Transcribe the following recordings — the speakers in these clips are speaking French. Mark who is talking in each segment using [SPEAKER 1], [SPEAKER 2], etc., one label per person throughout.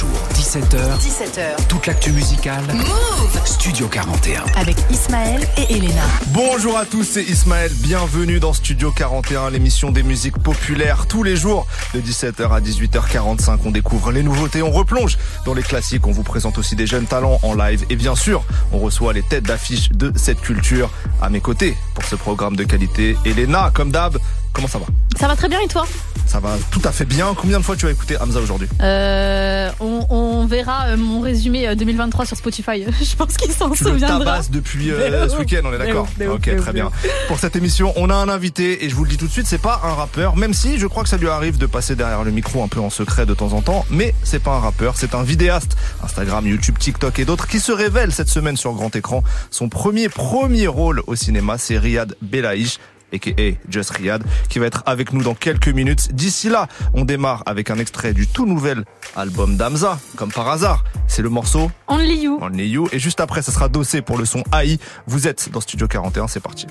[SPEAKER 1] jours, 17h.
[SPEAKER 2] 17h.
[SPEAKER 1] Toute l'actu musicale.
[SPEAKER 2] Move
[SPEAKER 1] Studio 41.
[SPEAKER 2] Avec Ismaël et Elena.
[SPEAKER 3] Bonjour à tous, c'est Ismaël. Bienvenue dans Studio 41, l'émission des musiques populaires. Tous les jours, de 17h à 18h45, on découvre les nouveautés, on replonge dans les classiques, on vous présente aussi des jeunes talents en live. Et bien sûr, on reçoit les têtes d'affiche de cette culture. À mes côtés, pour ce programme de qualité, Elena, comme d'hab, comment ça va
[SPEAKER 4] Ça va très bien et toi
[SPEAKER 3] Ça va tout à fait bien. Combien de fois tu as écouté Hamza aujourd'hui
[SPEAKER 4] euh, on, on, verra euh, mon résumé 2023 euh, sur Spotify. Je pense qu'il s'en souviendra.
[SPEAKER 3] Tu tabasses depuis euh, ce week-end, on est d'accord Ok, très bien. Pour cette émission, on a un invité et je vous le dis tout de suite, c'est pas un rappeur, même si je crois que ça lui arrive de passer derrière le micro un peu en secret de temps en temps, mais c'est pas un rappeur, c'est un vidéaste. Instagram, YouTube, TikTok et d'autres qui se révèlent cette semaine sur grand écran. Son premier premier rôle au cinéma, c'est Riyad Belaïch a.k.a. Just Riyad, qui va être avec nous dans quelques minutes. D'ici là, on démarre avec un extrait du tout nouvel album d'Amza, comme par hasard. C'est le morceau
[SPEAKER 4] Only You.
[SPEAKER 3] Only You. Et juste après, ça sera dossé pour le son AI. Vous êtes dans Studio 41, c'est parti.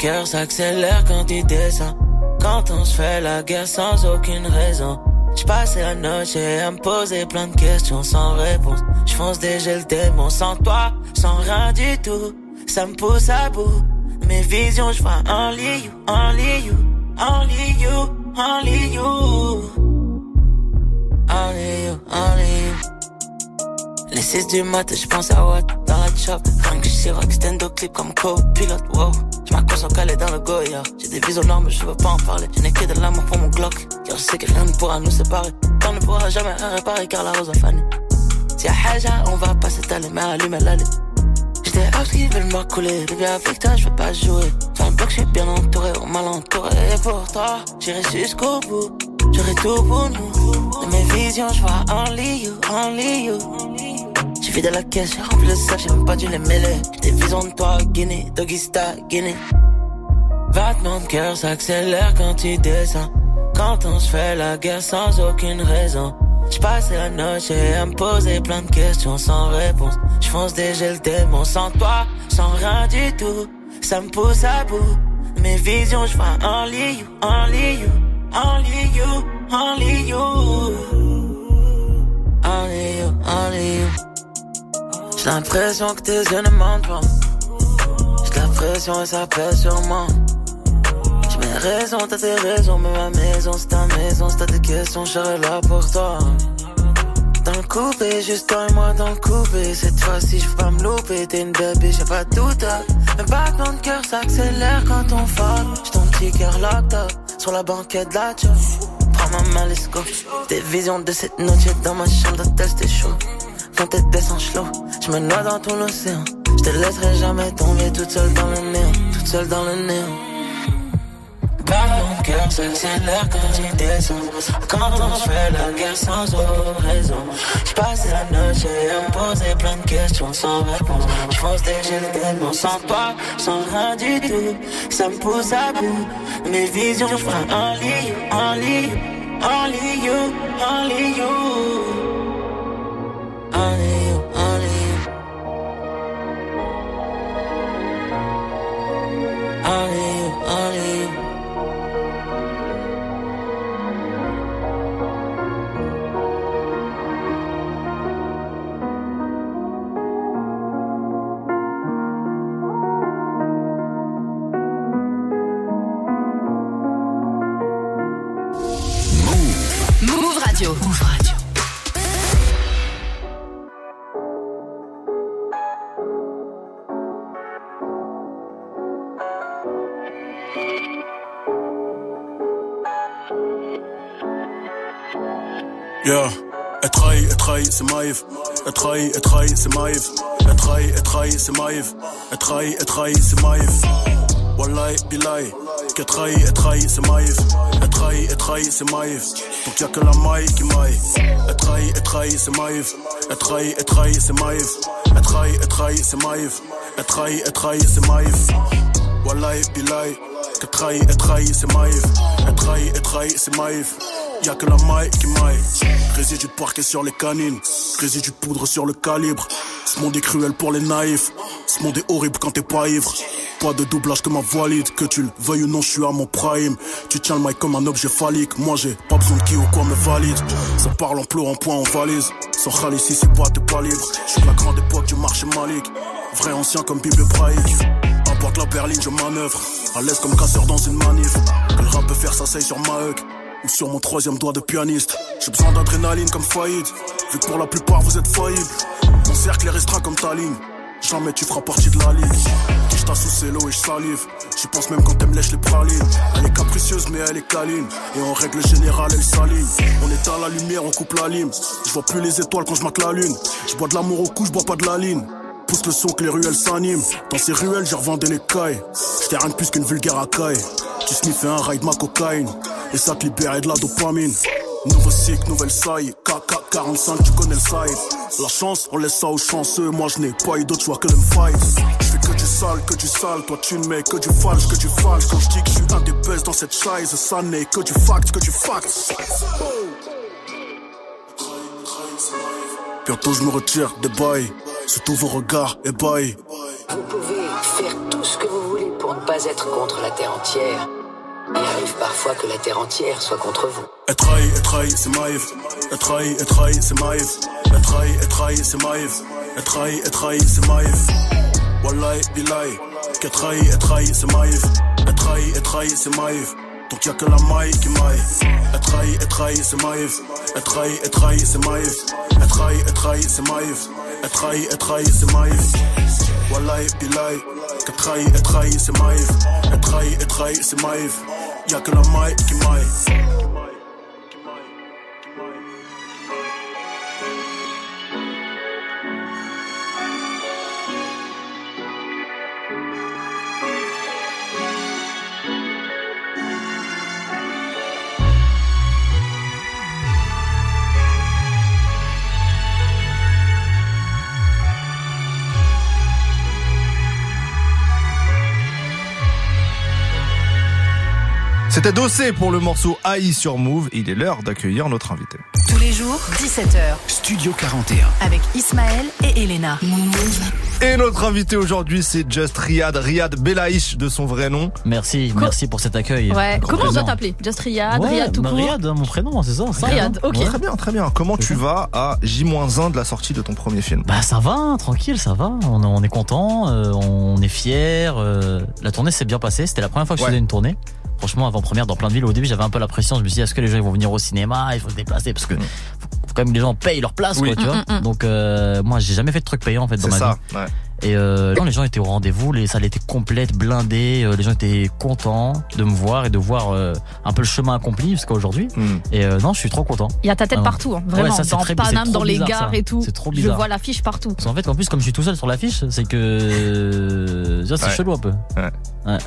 [SPEAKER 5] Cœur s'accélère quand il descend. Quand on se fait la guerre sans aucune raison. J'passais la noche à me poser plein de questions sans réponse. J'fonce déjà le démon sans toi, sans rien du tout. Ça me pousse à bout. Mes visions, j'vois only you, only you, only you, only you. Only you, only you. Les 6 du matin, j'pense à what? Dans la chop. Quand que stand up clip comme co-pilote, wow. Sont calée dans le Goya. J'ai des visions normes, je veux pas en parler. Je n'ai que de l'amour pour mon Glock. Car je sais que rien ne pourra nous séparer. On ne pourra jamais réparer car la rose a fané. Si à Haja, on va pas s'étaler, mais allumer l'allée. J'étais out qui veulent me couler. Bébé, avec toi, je veux pas jouer. Dans un bloc, je suis bien entouré, on mal entouré. Et pour toi, j'irai jusqu'au bout. J'aurai tout pour nous. Dans mes visions, je vois only you, only you. J'ai vidé la caisse, j'ai rempli le sac, j'ai même pas dû les mêler. J'ai des visions de toi, Guinée, Dogista, Guinée. Battement de cœur s'accélère quand tu descends. Quand on se fait la guerre sans aucune raison. J'passais la noche à me poser plein de questions sans réponse. J'fonce déjà le démon sans toi, sans rien du tout. Ça me pousse à bout. Mes visions, j'vois only you, only you, only you. Only you, only you. J'ai l'impression que tes yeux ne mentent pas. J'ai l'impression et ça pèse sur moi. Raisons, t'as tes raisons, mais ma maison c'est ta maison. Si t'as des questions, je serai là pour toi. Dans le coupé, juste toi et moi dans le coupé. Cette fois-ci, je pas me louper. T'es une bébé, j'ai pas de doute. Un battement de cœur s'accélère quand on fuck. J'ai ton petit cœur up sur la banquette de la Prends ma main, let's go. Visions de cette noche dans ma chambre d'hôtel, c'était chaud quand t'es en chelot. Je me noie dans ton océan. Je te laisserai jamais tomber toute seule dans le néant. Toute seule dans le néant. Par mon cœur quand tu descends. Quand on fait la guerre sans raison. J'passe la noche à me poser plein de questions sans réponse. J'fonce des gels tellement sans toi, sans rien du tout. Ça me pousse à bout. Mes visions, j'vois only you, only you, only you, only you.
[SPEAKER 6] Maïf. Elle trahit, elle trahit, c'est Maïf. Elle trahit, elle trahit, c'est Maïf. Elle trahit, elle trahit, c'est Maïf. Wallahi, billahi. Qu'elle trahit, elle trahit, c'est Maïf. Elle trahit, elle trahit, c'est Maïf. Donc y'a que la maille qui maille. Elle trahit, elle trahit, c'est Maïf. Elle trahit, elle trahit, c'est Maïf. Elle trahit, elle trahit, c'est Maïf. Elle trahit, elle trahit, c'est Maïf. Wallahi, billahi. Qu'elle trahit, elle trahit, c'est Maïf. Elle trahit, elle trahit. trahi, c'est Maïf. Y'a que la maille qui maille. Résidu de parquet sur les canines. Résidu de poudre sur le calibre. Ce monde est cruel pour les naïfs. Ce monde est horrible quand t'es pas ivre. Pas de doublage que ma valide. Que tu le veuilles ou non, je suis à mon prime. Tu tiens le mic comme un objet phallique. Moi j'ai pas besoin de qui ou quoi me valide. Ça parle en pleurs, en point, en valise. Sans râle ici, c'est pas, t'es pas libre. Je suis la grande époque du marché malique. Vrai ancien comme Bible hébraïque. Importe la berline, je manœuvre. À l'aise comme casseur dans une manif. Que le rap peut faire, ça sur ma ou sur mon troisième doigt de pianiste. J'ai besoin d'adrénaline comme faillite, vu que pour la plupart vous êtes faillibles. Mon cercle est restreint comme ta ligne. Jamais tu feras partie de la ligue. Je t'associe l'eau et je salive. J'y pense même quand elle me lèche les pralines. Elle est capricieuse mais elle est câline. Et en règle générale elle s'aligne. On éteint la lumière, on coupe la lime. Je vois plus les étoiles quand je la lune. Je bois de l'amour au cou, je bois pas de la ligne. Pousse le son que les ruelles s'animent. Dans ces ruelles, j'ai revendé les cailles. J'étais rien de plus qu'une vulgaire racaille. Tu sniffais un ride ma cocaïne. Et ça te libère de la dopamine. Nouveau cycle, nouvelle saille. KK45, tu connais le side. La chance, on laisse ça aux chanceux. Moi, je n'ai pas eu d'autre choix que me fight. Je fais que du sale, que du sale. Toi, tu ne mets que du falche, que du falche. Quand je dis que je suis un des best dans cette chaise, ça n'est que du fact, que du fact. Bientôt, je me retire des bails. Sous tous vos regards ébahis.
[SPEAKER 7] Vous pouvez faire tout ce que vous voulez pour ne pas être contre la terre entière. Il arrive parfois que la terre entière soit contre vous.
[SPEAKER 6] Et trahi, et trahi, c'est Maïf. Et trahi, et trahi, c'est Maïf. Et trahi, et trahi, c'est Maïf. Et trahi, et trahi, c'est Maïf. Wallahi, billahi. Que trahi, et trahi, c'est Maïf. Et trahi, et trahi, c'est Maïf. Donc y'a que la maille qui maille. Et trahi, et trahi, c'est Maïf. Et trahi, et trahi, c'est Maïf. Et trahi, et trahi, c'est Maïf. Et trahi, et trahi, c'est Maïf. Wallahi, billahi. Que trahi, et trahi, c'est Maïf. Et trahi, et trahi, c'est Maïf. Y'a que la maille qui maille.
[SPEAKER 3] C'était Dossé pour le morceau AI sur Move. Il est l'heure d'accueillir notre invité.
[SPEAKER 2] Tous les jours, 17h.
[SPEAKER 1] Studio 41.
[SPEAKER 2] Avec Ismaël et Elena.
[SPEAKER 3] Et notre invité aujourd'hui, c'est Just Riyad. Riyad Belaïch de son vrai nom.
[SPEAKER 8] Merci, merci pour cet accueil.
[SPEAKER 4] Ouais, comment on doit t'appeler? Just Riyad, Riyad tout
[SPEAKER 8] bah, Riyad, mon prénom, c'est ça.
[SPEAKER 4] Riyad, ok.
[SPEAKER 3] Très bien, très bien. Comment tu vas à J-1 de la sortie de ton premier film?
[SPEAKER 8] Bah ça va, tranquille, ça va. On, on est content, euh, on est fier. Euh, la tournée s'est bien passée. C'était la première fois que je faisais une tournée franchement, avant-première dans plein de villes. Au début, j'avais un peu la pression. Je me suis dit, est-ce que les gens vont venir au cinéma? Il faut se déplacer parce que mm. faut, quand même que les gens payent leur place, quoi, tu vois. Mm, mm, Donc, euh, moi, j'ai jamais fait de truc payant en fait dans ma
[SPEAKER 3] ça,
[SPEAKER 8] vie. Et euh, les gens étaient au rendez-vous, les salles étaient complètes, blindées, euh, les gens étaient contents de me voir et de voir euh, un peu le chemin accompli jusqu'à aujourd'hui. Et euh, non, je suis trop content.
[SPEAKER 4] Il y a ta tête partout, hein, vraiment, dans très, Paname, dans les gares et tout.
[SPEAKER 8] C'est trop bizarre.
[SPEAKER 4] Je vois l'affiche partout.
[SPEAKER 8] en fait, en plus, comme je suis tout seul sur l'affiche, c'est que c'est chelou un peu.
[SPEAKER 3] Ouais. ouais.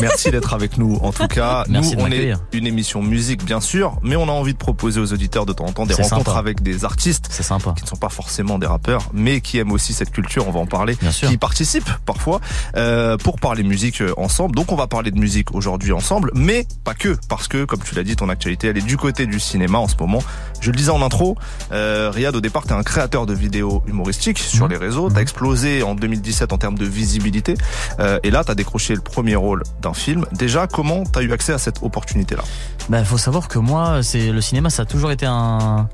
[SPEAKER 3] Merci d'être avec nous. En tout cas, nous, on est une émission musique, bien sûr, mais on a envie de proposer aux auditeurs de temps en temps des rencontres avec des artistes
[SPEAKER 8] sympa.
[SPEAKER 3] qui ne sont pas forcément des rappeurs, mais qui aiment aussi cette culture. On va en parler. Qui participent parfois euh, pour parler musique euh, ensemble. Donc, on va parler de musique aujourd'hui ensemble, mais pas que, parce que, comme tu l'as dit, ton actualité, elle est du côté du cinéma en ce moment. Je le disais en intro, euh, Riyad, au départ, t'es un créateur de vidéos humoristiques sur mhm. les réseaux. T'as mhm. explosé en 2017 en termes de visibilité, euh, et là, t'as décroché le premier rôle d'un film. Déjà, comment tu as eu accès à cette opportunité-là?
[SPEAKER 8] Bah, faut savoir que moi, c'est le cinéma, ça a toujours été un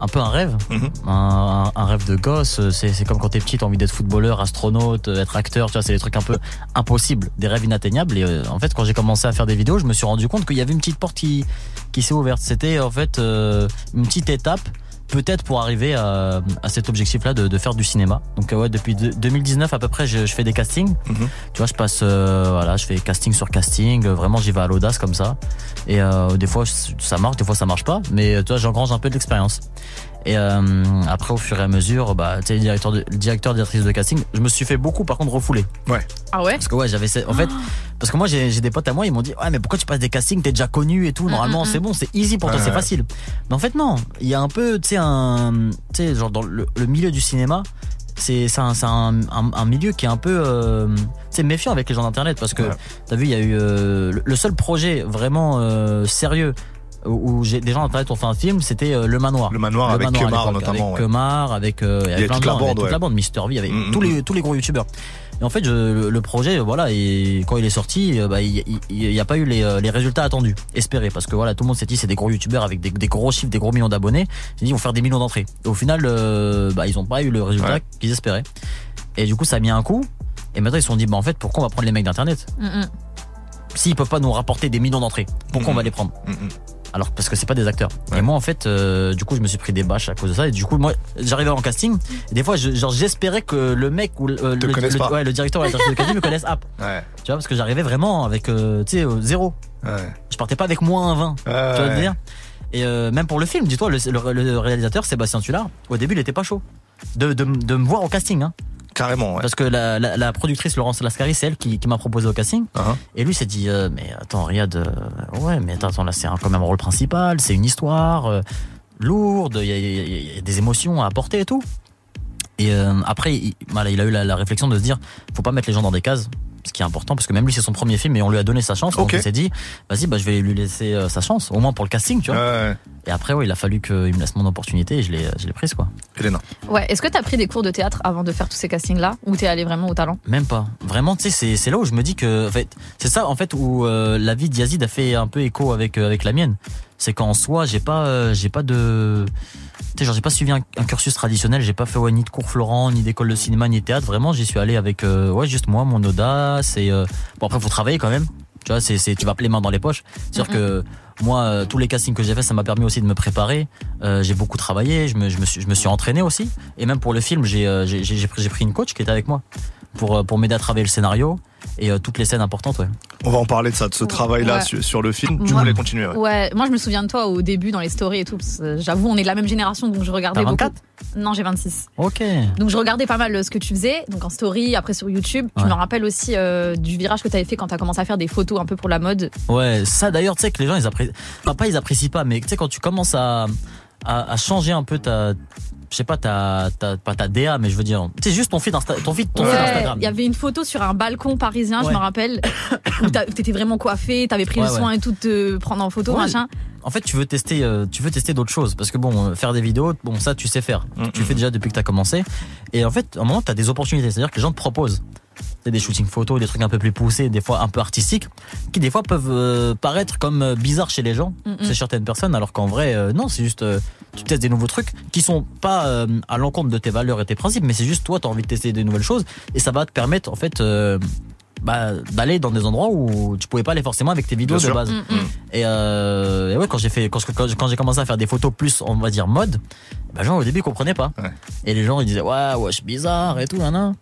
[SPEAKER 8] un peu un rêve, mhm. un, rêve de gosse. C'est comme quand t'es petit, t'as envie d'être footballeur, astronaute, être acteur. Tu vois, c'est des trucs un peu impossibles, des rêves inatteignables. Et euh, en fait, quand j'ai commencé à faire des vidéos, je me suis rendu compte qu'il y avait une petite porte qui qui s'est ouverte. C'était en fait euh, une petite étape peut-être pour arriver à, à cet objectif-là de, de, faire du cinéma. Donc euh, ouais, depuis 2019 à peu près, je, je fais des castings. Mhm. Tu vois, je passe, euh, voilà, je fais casting sur casting. Vraiment, j'y vais à l'audace comme ça. Et euh, des fois, ça marche, des fois, ça marche pas. Mais tu vois, j'engrange un peu de l'expérience. Et euh, après, au fur et à mesure, bah, tu sais, le directeur, de, directeur, directrice de casting, je me suis fait beaucoup, par contre, refouler.
[SPEAKER 3] Ouais.
[SPEAKER 4] Ah ouais?
[SPEAKER 8] Parce que ouais, j'avais, en fait, parce que moi, j'ai des potes à moi, ils m'ont dit, ouais, mais pourquoi tu passes des castings, t'es déjà connu et tout, mm, normalement, mm, c'est mm. bon, c'est easy pour toi, c'est facile. Mais en fait, non. Il y a un peu, tu sais, un, tu sais, genre dans le, le milieu du cinéma, c'est c'est un, c'est un, un- un milieu qui est un peu euh, c'est méfiant avec les gens d'internet parce que
[SPEAKER 3] Ouais.
[SPEAKER 8] t'as vu il y a eu euh, le- le seul projet vraiment euh, sérieux où où j'ai des gens d'internet ont fait un film c'était euh, le manoir
[SPEAKER 3] Le manoir avec
[SPEAKER 8] à
[SPEAKER 3] Kemar notamment.
[SPEAKER 8] avec. Kemar avec euh, il y avait
[SPEAKER 3] avait
[SPEAKER 8] plein
[SPEAKER 3] toute
[SPEAKER 8] de
[SPEAKER 3] la
[SPEAKER 8] gens, il y avait
[SPEAKER 3] bande,
[SPEAKER 8] toute
[SPEAKER 3] ouais.
[SPEAKER 8] la bande Mister V avec
[SPEAKER 3] Mm,
[SPEAKER 8] tous
[SPEAKER 3] mm,
[SPEAKER 8] les tous les gros youtubeurs et en fait je- le, le projet voilà et quand il est sorti euh, bah, il n'y a pas eu les, euh, les résultats attendus espérés parce que voilà tout le monde s'est dit c'est des gros youtubeurs avec des, des gros chiffres des gros millions d'abonnés ils dit ils vont faire des millions d'entrées et au final euh, bah, ils ont pas eu le résultat
[SPEAKER 3] Ouais.
[SPEAKER 8] qu'ils espéraient et du coup ça a mis un coup et maintenant ils se sont dit bah en fait pourquoi on va prendre les mecs d'internet?
[SPEAKER 4] Mm, mm.
[SPEAKER 8] s'ils peuvent pas nous rapporter des millions d'entrées pourquoi
[SPEAKER 3] Mhm.
[SPEAKER 8] on va les prendre?
[SPEAKER 3] Mm, mm.
[SPEAKER 8] Alors parce que c'est pas des acteurs.
[SPEAKER 3] Ouais.
[SPEAKER 8] Et moi en fait, euh, du coup, je me suis pris des bâches à cause de ça. Et du coup, moi, j'arrivais en casting. Et des fois, je- genre, j'espérais que le mec ou le, le, le- ouais, le directeur ou la directrice de casting me connaisse app.
[SPEAKER 3] Ouais.
[SPEAKER 8] Tu vois, parce que j'arrivais vraiment avec, euh, tu sais, euh, zéro. Je partais pas avec moins 20. Tu vois veux dire Et euh, même pour le film, dis-toi, le, le- le réalisateur Sébastien Tullard, au début, il était pas chaud de, de, de me voir au casting. Hein.
[SPEAKER 3] Carrément, ouais.
[SPEAKER 8] Parce que la, la, la productrice Laurence Lascari, c'est elle qui, qui m'a proposé au casting.
[SPEAKER 3] Hein
[SPEAKER 8] Et lui s'est dit, euh, mais attends, Riyad, euh, ouais, mais attends, là c'est quand même un rôle principal, c'est une histoire euh, lourde, il y a, y y des émotions à apporter et tout. Et euh, après, il, voilà, il a eu la, la réflexion de se dire, faut pas mettre les gens dans des cases, ce qui est important, parce que même lui c'est son premier film et on lui a donné sa chance. Donc
[SPEAKER 3] Ok.
[SPEAKER 8] il s'est dit, vas-y, bah, je vais lui laisser euh, sa chance, au moins pour le casting, tu vois. Et après, ouais, il a fallu qu'il me laisse mon opportunité et je l'ai, je l'ai prise, quoi.
[SPEAKER 3] Elena.
[SPEAKER 4] Ouais, est-ce que t'as pris des cours de théâtre avant de faire tous ces castings-là? Ou t'es allé vraiment au talent?
[SPEAKER 8] Même pas. Vraiment, tu sais, c'est, c'est là où je me dis que, en fait, c'est ça, en fait, où euh, la vie d'Yazid a fait un peu écho avec euh, avec la mienne. C'est qu'en soi, j'ai pas, euh, j'ai pas de, tu sais, genre, j'ai pas suivi un, un cursus traditionnel. J'ai pas fait ouais, ni de cours Florent, ni d'école de cinéma, ni de théâtre. Vraiment, j'y suis allé avec, euh, ouais, juste moi, mon audace. Et euh, bon, après, faut travailler quand même. Tu vois, c'est, c'est, tu vas les mains dans les poches. C'est-à-dire que moi, euh, tous les castings que j'ai fait, ça m'a permis aussi de me préparer. Euh, j'ai beaucoup travaillé, je me, je me suis, je me suis entraîné aussi. Et même pour le film, j'ai, euh, j'ai, pris, j'ai pris une coach qui était avec moi pour, euh, pour m'aider à travailler le scénario et euh, toutes les scènes importantes. Ouais.
[SPEAKER 3] On va en parler de ça, de ce travail-là
[SPEAKER 4] Ouais.
[SPEAKER 3] sur, sur le film. Tu
[SPEAKER 4] Moi-
[SPEAKER 3] voulais continuer, ouais.
[SPEAKER 4] Ouais, moi je me souviens de toi au début dans les stories et tout. que J'avoue, on est de la même génération, donc je regardais
[SPEAKER 8] T'as
[SPEAKER 4] beaucoup.
[SPEAKER 8] 24
[SPEAKER 4] Non, j'ai 26.
[SPEAKER 8] Ok.
[SPEAKER 4] Donc je regardais pas mal euh, ce que tu faisais, donc en story, après sur YouTube. Je me rappelle aussi euh, du virage que tu avais fait quand tu as commencé à faire des photos un peu pour la mode.
[SPEAKER 8] Ouais, ça d'ailleurs, tu sais que les gens, ils apprécient. Enfin, pas ils apprécient pas, mais tu sais, quand tu commences à, à, à changer un peu ta. Je sais pas, ta, ta, pas ta DA, mais je veux dire. C'est juste ton feed, Insta, ton feed, ton feed Instagram.
[SPEAKER 4] il y avait une photo sur un balcon parisien, je me rappelle, où t'étais vraiment coiffé, t'avais pris
[SPEAKER 8] Ouais,
[SPEAKER 4] le soin et tout de te prendre en photo,
[SPEAKER 8] Ouais.
[SPEAKER 4] machin.
[SPEAKER 8] En fait, tu veux tester, euh, tu veux tester d'autres choses parce que bon, euh, faire des vidéos, bon, ça, tu sais faire.
[SPEAKER 3] Mm,
[SPEAKER 8] Tu
[SPEAKER 3] mm.
[SPEAKER 8] fais déjà depuis que t'as commencé. Et en fait, à un moment, t'as des opportunités. C'est-à-dire que les gens te proposent. C'est des shootings photos, des trucs un peu plus poussés, des fois un peu artistiques, qui des fois peuvent euh, paraître comme euh, bizarres chez les gens,
[SPEAKER 4] Mm, mm.
[SPEAKER 8] chez certaines personnes, alors qu'en vrai, euh, non, c'est juste, euh, tu testes des nouveaux trucs qui sont pas euh, à l'encontre de tes valeurs et tes principes, mais c'est juste toi, t'as envie de tester des nouvelles choses, et ça va te permettre, en fait, euh, bah, d'aller dans des endroits où tu pouvais pas aller forcément avec tes vidéos
[SPEAKER 3] Bien
[SPEAKER 8] de
[SPEAKER 3] sûr.
[SPEAKER 8] base.
[SPEAKER 4] Mm, mm.
[SPEAKER 8] Et, euh, et ouais, quand j'ai fait, quand, quand, quand j'ai commencé à faire des photos plus, on va dire mode, bah, les gens au début ils comprenaient pas.
[SPEAKER 3] Ouais.
[SPEAKER 8] Et les gens ils disaient ouais, ouais, je suis bizarre et tout, nan, nan.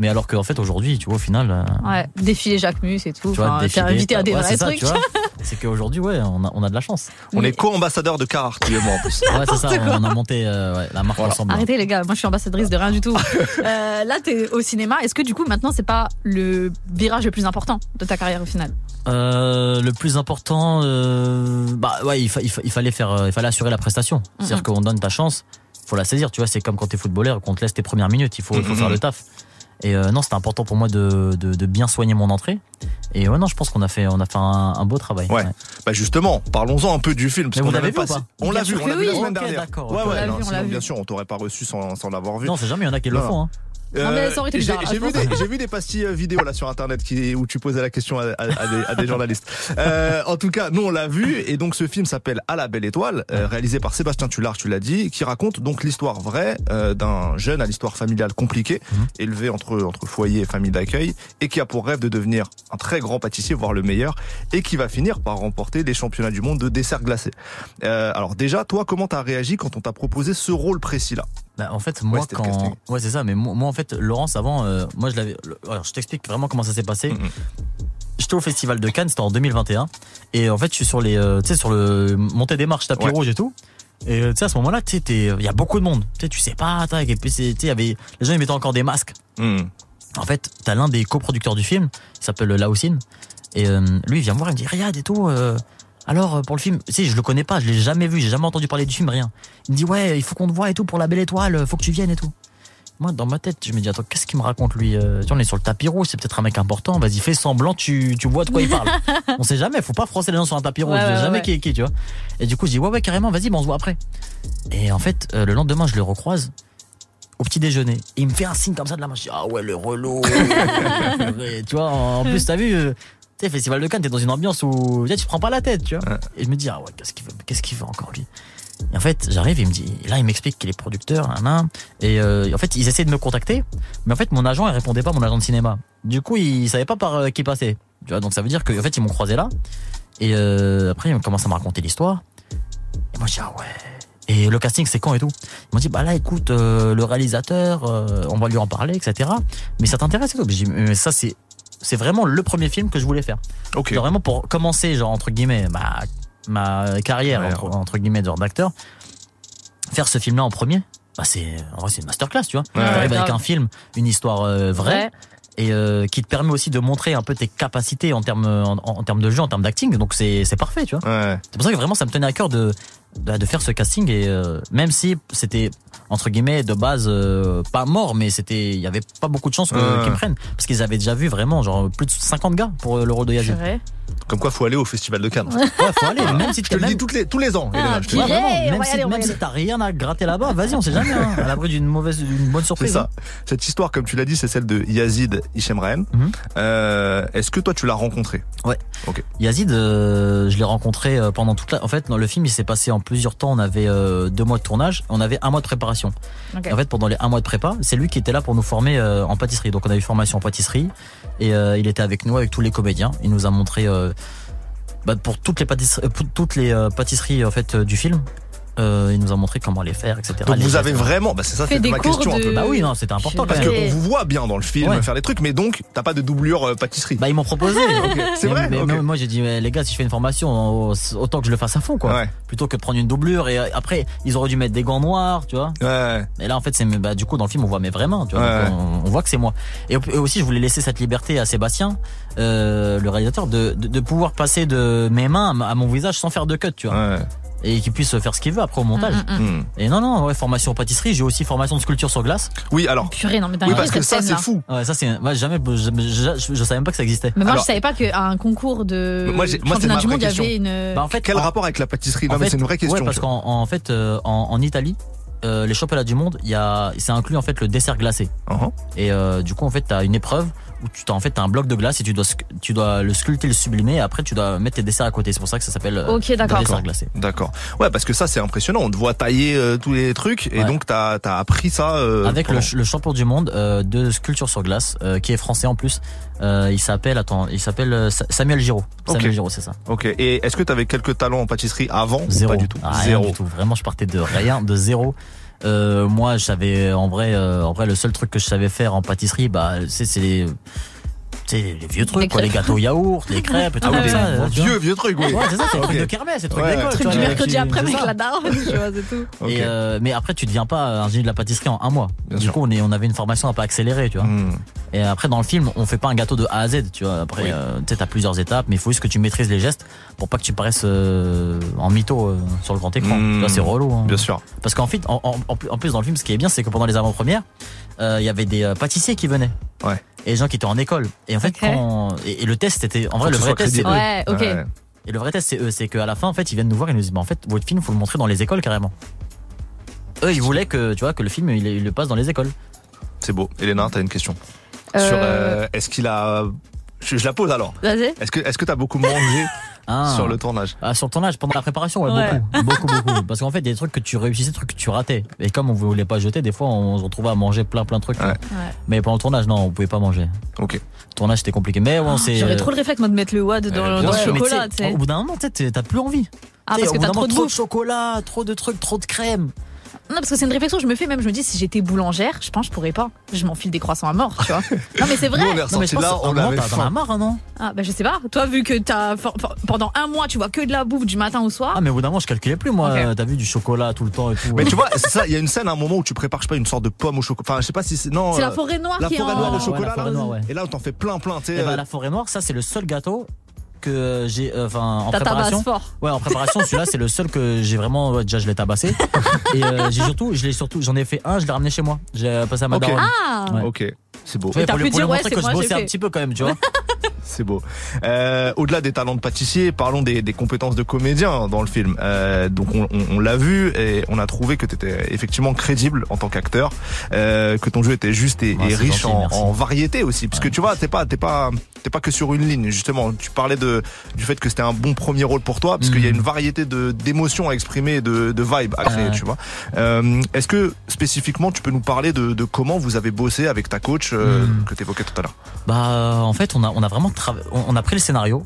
[SPEAKER 8] Mais alors qu'en fait aujourd'hui, tu vois, au final, euh,
[SPEAKER 4] Ouais, défiler Jacques Mus et tout.
[SPEAKER 8] tu vois,
[SPEAKER 4] Enfin, T'es
[SPEAKER 8] défiler,
[SPEAKER 4] invité à des
[SPEAKER 8] ouais,
[SPEAKER 4] vrais trucs.
[SPEAKER 8] tu vois. c'est qu'aujourd'hui, ouais, on a, on a de la chance.
[SPEAKER 3] On
[SPEAKER 4] Mais-
[SPEAKER 3] est co-ambassadeur de Carhartt, lui et moi, en plus.
[SPEAKER 8] Ouais, c'est ça, on a monté euh, ouais, la marque
[SPEAKER 3] Voilà.
[SPEAKER 8] ensemble.
[SPEAKER 4] Arrêtez les gars, moi je suis ambassadrice de rien du tout. Euh, là t'es au cinéma, est-ce que du coup maintenant c'est pas le virage le plus important de ta carrière au final?
[SPEAKER 8] Euh, le plus important, euh, bah ouais, il, fa- il, fa- il fallait faire, il fallait assurer la prestation. C'est-à-dire qu'on donne ta chance, faut la saisir. Tu vois, c'est comme quand t'es footballeur qu'on te laisse tes premières minutes. Il faut, il faut faire le taf. Et euh, non, c'était important pour moi de, de, de bien soigner mon entrée. Et ouais, non, je pense qu'on a fait, on a fait un, un beau travail.
[SPEAKER 3] Ouais. Bah justement, parlons-en un peu du film. parce
[SPEAKER 8] Mais vous
[SPEAKER 3] qu'on
[SPEAKER 8] l'avez
[SPEAKER 3] avait
[SPEAKER 8] vu
[SPEAKER 3] pas-
[SPEAKER 8] pas
[SPEAKER 3] On l'a vu, on l'a vu la
[SPEAKER 4] oui.
[SPEAKER 3] semaine dernière. Ouais.
[SPEAKER 4] On
[SPEAKER 3] non,
[SPEAKER 4] vu,
[SPEAKER 3] sinon,
[SPEAKER 4] vu.
[SPEAKER 3] bien sûr, on t'aurait pas reçu sans, sans l'avoir vu.
[SPEAKER 8] Non, c'est jamais, il y en a qui le font. Hein.
[SPEAKER 3] Euh, j'ai vu, des- j'ai vu des pastilles euh, vidéo là sur internet qui, où tu posais la question à, à- à des, à des journalistes. Euh, en tout cas, nous on l'a vu et donc ce film s'appelle À la belle étoile, euh, réalisé par Sébastien Tullard, tu l'as dit, qui raconte donc l'histoire vraie euh, d'un jeune à l'histoire familiale compliquée,
[SPEAKER 8] Mhm.
[SPEAKER 3] élevé entre entre foyer et famille d'accueil, et qui a pour rêve de devenir un très grand pâtissier, voire le meilleur, et qui va finir par remporter les championnats du monde de dessert glacé. Euh, alors déjà, toi, comment t'as réagi quand on t'a proposé ce rôle précis là
[SPEAKER 8] Bah, en fait, moi, quand. Ouais, c'est ça, mais moi, moi, en fait, Laurence, avant, euh, moi, je l'avais. Alors, je t'explique vraiment comment ça s'est passé.
[SPEAKER 3] Mhm.
[SPEAKER 8] J'étais au festival de Cannes, c'était en 2021. Et en fait, je suis sur les. euh, tu sais, sur le. Montée des marches, tapis
[SPEAKER 3] Ouais.
[SPEAKER 8] rouge et tout. Et euh, tu sais, à ce moment-là, tu sais, il y a beaucoup de monde. Tu sais, tu sais pas, et puis y avait. Les gens, ils mettaient encore des masques.
[SPEAKER 3] Hmm.
[SPEAKER 8] En fait, t'as l'un des coproducteurs du film, il s'appelle Laosin. Et euh, lui, il vient me voir, il me dit Riyad et tout. Euh, alors, euh, pour le film, tu sais, je le connais pas, je l'ai jamais vu, j'ai jamais entendu parler du film, rien. Il me dit Ouais, il faut qu'on te voit et tout pour la belle étoile, faut que tu viennes et tout. moi, dans ma tête, je me dis, attends, qu'est-ce qu'il me raconte lui Euh, Tu vois, on est sur le tapis rouge, c'est peut-être un mec important. Vas-y, fais semblant, tu, tu vois de quoi il parle. on sait jamais, faut pas froisser les gens sur un tapis rouge.
[SPEAKER 4] Ouais,
[SPEAKER 8] je sais jamais
[SPEAKER 4] ouais.
[SPEAKER 8] qui est qui, tu vois. Et du coup, je dis, ouais, ouais, carrément, vas-y, on se voit après. Et en fait, euh, le lendemain, je le recroise au petit déjeuner. Et il me fait un signe comme ça de la main. Je dis, ah ouais, le relou. Tu vois, en plus, t'as vu, euh, tu sais, Festival de Cannes, t'es dans une ambiance où tu te prends pas la tête, tu vois. Et je me dis, ah ouais, qu'est-ce qu'il veut, qu'est-ce qu'il veut encore lui? Et en fait, j'arrive, il me dit, et là, il m'explique qu'il est producteur, nan, nan. et euh, en fait, ils essaient de me contacter, mais en fait, mon agent, il répondait pas, mon agent de cinéma. Du coup, il savait pas par euh, qui passer. Tu vois, donc ça veut dire qu'en fait, ils m'ont croisé là, et euh, après, ils commencent à me raconter l'histoire. Et moi, je dis, ah ouais. Et le casting, c'est quand et tout? Ils m'ont dit, bah là, écoute, le réalisateur, on va lui en parler, etc. Mais ça t'intéresse et tout? J'ai dit, mais ça, c'est c'est vraiment le premier film que je voulais faire.
[SPEAKER 3] Ok.
[SPEAKER 8] Genre vraiment pour commencer, genre entre guillemets, ma, ma carrière,
[SPEAKER 3] Ouais,
[SPEAKER 8] entre,
[SPEAKER 3] ouais.
[SPEAKER 8] entre guillemets, genre d'acteur, faire ce film-là en premier, bah c'est, en vrai, c'est une masterclass, tu vois.
[SPEAKER 3] Ouais,
[SPEAKER 8] Tu arrives
[SPEAKER 4] grave.
[SPEAKER 8] avec un film, une histoire euh, vraie.
[SPEAKER 4] Ouais.
[SPEAKER 8] Et euh, qui te permet aussi de montrer un peu tes capacités en termes en, en termes de jeu, en termes d'acting. Donc c'est c'est parfait, tu vois.
[SPEAKER 3] Ouais.
[SPEAKER 8] C'est pour ça que vraiment ça me tenait à cœur de de, de faire ce casting et euh, même si c'était entre guillemets de base euh, pas mort, mais c'était il y avait pas beaucoup de chances que-
[SPEAKER 3] Ouais.
[SPEAKER 8] qu'ils me prennent parce qu'ils avaient déjà vu vraiment genre plus de 50 gars pour euh, le rôle de Yazid.
[SPEAKER 3] Comme quoi, faut aller au Festival de Cannes.
[SPEAKER 8] Ouais, faut aller. Même si
[SPEAKER 3] Je te le dis toutes les, tous les ans.
[SPEAKER 4] Ah,
[SPEAKER 8] Ouais, vraiment, même si,
[SPEAKER 4] aller,
[SPEAKER 8] même si t'as rien à gratter là-bas, vas-y, on sait jamais. Hein, à l'abri d'une mauvaise, d'une bonne
[SPEAKER 3] C'est
[SPEAKER 8] surprise.
[SPEAKER 3] ça. Cette histoire, comme tu l'as dit, c'est celle de Yazid Hichemraen.
[SPEAKER 8] Mhm.
[SPEAKER 3] Euh, Est-ce que toi, tu l'as rencontré?
[SPEAKER 8] Yazid, euh, je l'ai rencontré euh, pendant toute la. En fait, dans le film, il s'est passé en plusieurs temps. On avait euh, deux mois de tournage, on avait un mois de préparation. En fait, pendant les un mois de prépa, c'est lui qui était là pour nous former euh, en pâtisserie. Donc, on a eu formation en pâtisserie et euh, il était avec nous, avec tous les comédiens. Il nous a montré bah, pour toutes les pâtisseries, pour toutes les pâtisseries en fait du film. Euh, il nous a montré comment les faire, etc.
[SPEAKER 3] Donc
[SPEAKER 8] Les
[SPEAKER 3] vous avez vraiment, bah c'est ça,
[SPEAKER 4] des
[SPEAKER 3] ma question un peu.
[SPEAKER 8] Bah oui, non, c'était important
[SPEAKER 3] Parce qu'on vous voit bien dans le film
[SPEAKER 8] Ouais.
[SPEAKER 3] faire des trucs, mais donc t'as pas de doublure euh, pâtisserie.
[SPEAKER 8] Bah ils m'ont proposé.
[SPEAKER 3] c'est
[SPEAKER 8] Mais-
[SPEAKER 3] vrai.
[SPEAKER 8] Mais, mais moi j'ai dit les gars si je fais une formation autant que je le fasse à fond quoi.
[SPEAKER 3] Ouais.
[SPEAKER 8] Plutôt que de prendre une doublure et euh, après ils auraient dû mettre des gants noirs tu vois.
[SPEAKER 3] Ouais.
[SPEAKER 8] Et là en fait c'est bah, du coup dans le film on voit mes vraies mains tu vois.
[SPEAKER 3] Ouais.
[SPEAKER 8] Donc, on, on voit que c'est moi. Et, et aussi je voulais laisser cette liberté à Sébastien euh, le réalisateur de, de, de pouvoir passer de mes mains à, ma- à mon visage sans faire de cut tu vois. Et qu'il puisse faire ce qu'il veut après au montage.
[SPEAKER 4] Mm, mm, mm.
[SPEAKER 8] Et non non ouais formation en pâtisserie j'ai aussi formation de sculpture sur glace.
[SPEAKER 3] Oui, alors.
[SPEAKER 4] Purée, non, mais
[SPEAKER 3] Oui, parce que ça, c'est fou.
[SPEAKER 8] Ouais ça c'est ouais, jamais je, je, je, je savais même pas que ça existait.
[SPEAKER 4] Mais moi,
[SPEAKER 3] Alors-
[SPEAKER 4] je savais pas qu'à un concours de
[SPEAKER 3] Moi, j'ai- moi, c'est ma vraie
[SPEAKER 4] monde, il y
[SPEAKER 3] question.
[SPEAKER 4] avait une.
[SPEAKER 8] Bah, en fait
[SPEAKER 3] Quel
[SPEAKER 8] en-
[SPEAKER 3] rapport avec la pâtisserie Non,
[SPEAKER 8] En
[SPEAKER 3] mais c'est une vraie question.
[SPEAKER 8] Ouais, parce qu'en en fait, euh, en, en Italie, euh, les championnats du monde, il y a, c'est inclus en fait le dessert glacé.
[SPEAKER 3] Uh-huh.
[SPEAKER 8] Et euh, du coup, en fait, t'as une épreuve où tu t'as en fait t'as un bloc de glace et tu dois tu dois le sculpter, le sublimer. Et après, tu dois mettre tes desserts à côté. C'est pour ça que ça s'appelle euh,
[SPEAKER 4] Ok, d'accord.
[SPEAKER 8] le dessert glacé.
[SPEAKER 3] D'accord. Ouais, parce que ça, c'est impressionnant. On te voit tailler euh, tous les trucs, et
[SPEAKER 8] Ouais.
[SPEAKER 3] donc t'as as appris ça. euh,
[SPEAKER 8] Avec le,
[SPEAKER 3] pendant-
[SPEAKER 8] ch- le champion du monde euh, de sculpture sur glace, euh, qui est français en plus. Euh, il s'appelle attends, il s'appelle Sa- Samuel Giraud. Samuel. Giraud, c'est ça.
[SPEAKER 3] Ok. Et est-ce que t'avais quelques talents en pâtisserie avant ou
[SPEAKER 8] Zéro.
[SPEAKER 3] Pas du tout.
[SPEAKER 8] Ah, rien
[SPEAKER 3] Zéro.
[SPEAKER 8] du tout. Vraiment, je partais de rien, de zéro. Euh, moi, je savais en vrai, euh, en vrai, le seul truc que je savais faire en pâtisserie, bah, c'est c'est les, les vieux trucs,
[SPEAKER 4] Les
[SPEAKER 8] quoi, les
[SPEAKER 4] crêpes.
[SPEAKER 8] gâteaux yaourt, les crêpes, et tout
[SPEAKER 3] Ah
[SPEAKER 8] ça. euh,
[SPEAKER 3] vieux, vieux trucs, oui.
[SPEAKER 8] Ouais, c'est ça, c'est le
[SPEAKER 3] Ok.
[SPEAKER 8] truc de kermesse, c'est le truc
[SPEAKER 3] Ouais.
[SPEAKER 8] d'école.
[SPEAKER 4] Truc du mercredi après
[SPEAKER 8] c'est
[SPEAKER 4] avec la daronne, tu vois, c'est tout.
[SPEAKER 8] Et euh, mais après, tu deviens pas un génie de la pâtisserie en un mois.
[SPEAKER 3] Bien
[SPEAKER 8] du
[SPEAKER 3] sûr.
[SPEAKER 8] coup, on, est, on avait une formation un peu accélérée, tu vois.
[SPEAKER 3] Hmm.
[SPEAKER 8] Et après, dans le film, on fait pas un gâteau de A à Z, tu vois. Après,
[SPEAKER 3] Oui.
[SPEAKER 8] euh, tu sais, t'as plusieurs étapes, mais il faut juste que tu maîtrises les gestes pour pas que tu paraisses euh, en mytho euh, sur le grand écran.
[SPEAKER 3] Mmh.
[SPEAKER 8] Tu vois, c'est relou. Hein.
[SPEAKER 3] Bien sûr.
[SPEAKER 8] Parce qu'en fait, en plus dans le film, ce qui est bien, c'est que pendant les avant-premières, euh, il y avait des euh, pâtissiers qui venaient.
[SPEAKER 3] Ouais.
[SPEAKER 8] Et des gens qui étaient en école. Et en fait, quand et, et le test était en vrai le vrai test c'est.
[SPEAKER 4] Ouais, ok.
[SPEAKER 3] Ouais.
[SPEAKER 8] Et le vrai test c'est eux, c'est qu'à la fin en fait ils viennent nous voir et nous disent bah en fait votre film faut le montrer dans les écoles carrément. Eux ils voulaient que tu vois que le film il, il le passe dans les écoles.
[SPEAKER 3] C'est beau. Elena, t'as une question.
[SPEAKER 4] Euh,
[SPEAKER 3] Sur euh, est-ce qu'il a. Je, je la pose alors.
[SPEAKER 4] Vas-y.
[SPEAKER 3] Est-ce que est-ce que t'as beaucoup mangé?
[SPEAKER 8] Ah.
[SPEAKER 3] sur le tournage
[SPEAKER 8] Ah, sur le tournage, pendant la préparation, ouais,
[SPEAKER 4] Ouais.
[SPEAKER 8] beaucoup, beaucoup, beaucoup. Parce qu'en fait, il y a des trucs que tu réussissais, des trucs que tu ratais. Et comme on voulait pas jeter, des fois, on se retrouvait à manger plein, plein de trucs.
[SPEAKER 3] Ouais.
[SPEAKER 4] Ouais.
[SPEAKER 8] Mais pendant le tournage, non, on pouvait pas manger.
[SPEAKER 3] Ok.
[SPEAKER 8] Le tournage, c'était compliqué. Mais bon, c'est.
[SPEAKER 4] Oh, J'aurais
[SPEAKER 8] euh,
[SPEAKER 4] trop le réflexe, moi, de mettre le wad dans,
[SPEAKER 3] Euh,
[SPEAKER 4] dans le chocolat,
[SPEAKER 8] tu sais. Au bout d'un moment, tu sais, t'as plus envie.
[SPEAKER 4] Ah, parce
[SPEAKER 8] au
[SPEAKER 4] que
[SPEAKER 8] bout
[SPEAKER 4] t'as
[SPEAKER 8] d'un
[SPEAKER 4] trop
[SPEAKER 8] moment,
[SPEAKER 4] de
[SPEAKER 8] trop de chocolat, trop de trucs, trop de crème.
[SPEAKER 4] Non, parce que c'est une réflexion que je me fais même. Je me dis, si j'étais boulangère, je pense que je pourrais pas. Je m'enfile des croissants à mort, tu vois. non, mais c'est vrai.
[SPEAKER 3] Nous, on est
[SPEAKER 8] Non, mais je pense
[SPEAKER 3] là, on avait faim.
[SPEAKER 8] marre, hein, non?
[SPEAKER 4] Ah, bah, je sais pas. Toi, vu que t'as, for- for- pendant un mois, tu vois que de la bouffe du matin au soir.
[SPEAKER 8] Ah, mais au bout d'un moment, je calculais plus, moi.
[SPEAKER 4] Ok.
[SPEAKER 8] T'as vu du chocolat tout le temps et tout.
[SPEAKER 3] Mais tu vois, c'est ça. Il y a une scène à un moment où tu prépares, je sais pas, une sorte de pomme au chocolat. Enfin, je sais pas si c'est non.
[SPEAKER 4] c'est
[SPEAKER 3] euh,
[SPEAKER 4] la forêt noire
[SPEAKER 3] la
[SPEAKER 4] qui est
[SPEAKER 3] forêt
[SPEAKER 4] en...
[SPEAKER 3] noire au
[SPEAKER 8] Ouais,
[SPEAKER 3] chocolat.
[SPEAKER 8] la forêt
[SPEAKER 3] là.
[SPEAKER 8] noire, ouais.
[SPEAKER 3] Et là, on t'en fait plein, plein. Tu sais.
[SPEAKER 8] Eh ben,
[SPEAKER 3] euh,
[SPEAKER 8] la forêt noire, ça, c'est le seul gâteau que j'ai, euh, enfin, en
[SPEAKER 4] T'as tabasse
[SPEAKER 8] préparation.
[SPEAKER 4] fort.
[SPEAKER 8] Ouais, en préparation, celui-là, c'est le seul que j'ai vraiment. ouais, déjà, je l'ai tabassé. Et euh, j'ai surtout, je l'ai surtout, j'en ai fait un, je l'ai ramené chez moi. J'ai passé à ma
[SPEAKER 3] Ok.
[SPEAKER 8] daronne.
[SPEAKER 4] Ah
[SPEAKER 8] Ouais.
[SPEAKER 3] Ok, c'est beau.
[SPEAKER 8] Ouais, pour
[SPEAKER 4] pu
[SPEAKER 8] lui, pour
[SPEAKER 4] dire,
[SPEAKER 8] lui
[SPEAKER 4] ouais,
[SPEAKER 8] montrer
[SPEAKER 4] c'est
[SPEAKER 8] que je
[SPEAKER 4] moi,
[SPEAKER 8] bossais un petit peu quand même, tu vois.
[SPEAKER 3] C'est beau. Euh, Au-delà des talents de pâtissier, parlons des, des compétences de comédien dans le film. Euh, donc on, on- on l'a vu et on a trouvé que tu étais effectivement crédible en tant qu'acteur, euh, que ton jeu était juste et,
[SPEAKER 8] Ouais,
[SPEAKER 3] et
[SPEAKER 8] c'est
[SPEAKER 3] riche
[SPEAKER 8] gentil,
[SPEAKER 3] en, en variété aussi, parce que tu vois, t'es pas, t'es pas, t'es pas que sur une ligne. Justement, tu parlais de du fait que c'était un bon premier rôle pour toi, parce qu'il y a
[SPEAKER 8] Mhm.
[SPEAKER 3] une variété de d'émotions à exprimer, et de, de vibes à créer, tu vois. Euh, Est-ce que spécifiquement tu peux nous parler de, de comment vous avez bossé avec ta coach euh,
[SPEAKER 8] Mhm.
[SPEAKER 3] que tu évoquais tout à l'heure?
[SPEAKER 8] Bah, en fait, on a, on a vraiment on a pris le scénario,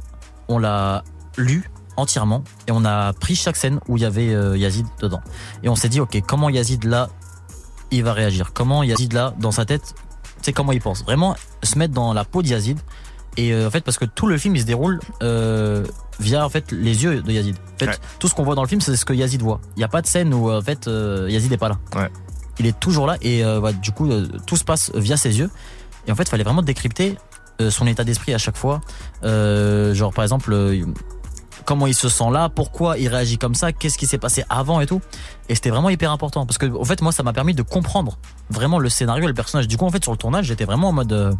[SPEAKER 8] on l'a lu entièrement et on a pris chaque scène où il y avait euh, Yazid dedans. Et on s'est dit, ok, comment Yazid là, il va réagir? Comment Yazid là, dans sa tête, c'est comment il pense? Vraiment se mettre dans la peau de Yazid. Et euh, en fait, parce que tout le film il se déroule euh, via en fait les yeux de Yazid. En fait,
[SPEAKER 3] Ouais.
[SPEAKER 8] tout ce qu'on voit dans le film, c'est ce que Yazid voit. Il n'y a pas de scène où euh, en fait Yazid n'est pas là.
[SPEAKER 3] Ouais.
[SPEAKER 8] Il est toujours là et du coup tout se passe via ses yeux. Et en fait, il fallait vraiment décrypter son état d'esprit à chaque fois. Genre par exemple, comment il se sent là, pourquoi il réagit comme ça, qu'est-ce qui s'est passé avant et tout. Et c'était vraiment hyper important parce que en fait moi ça m'a permis de comprendre vraiment le scénario et le personnage. Du coup en fait sur le tournage j'étais vraiment en mode euh,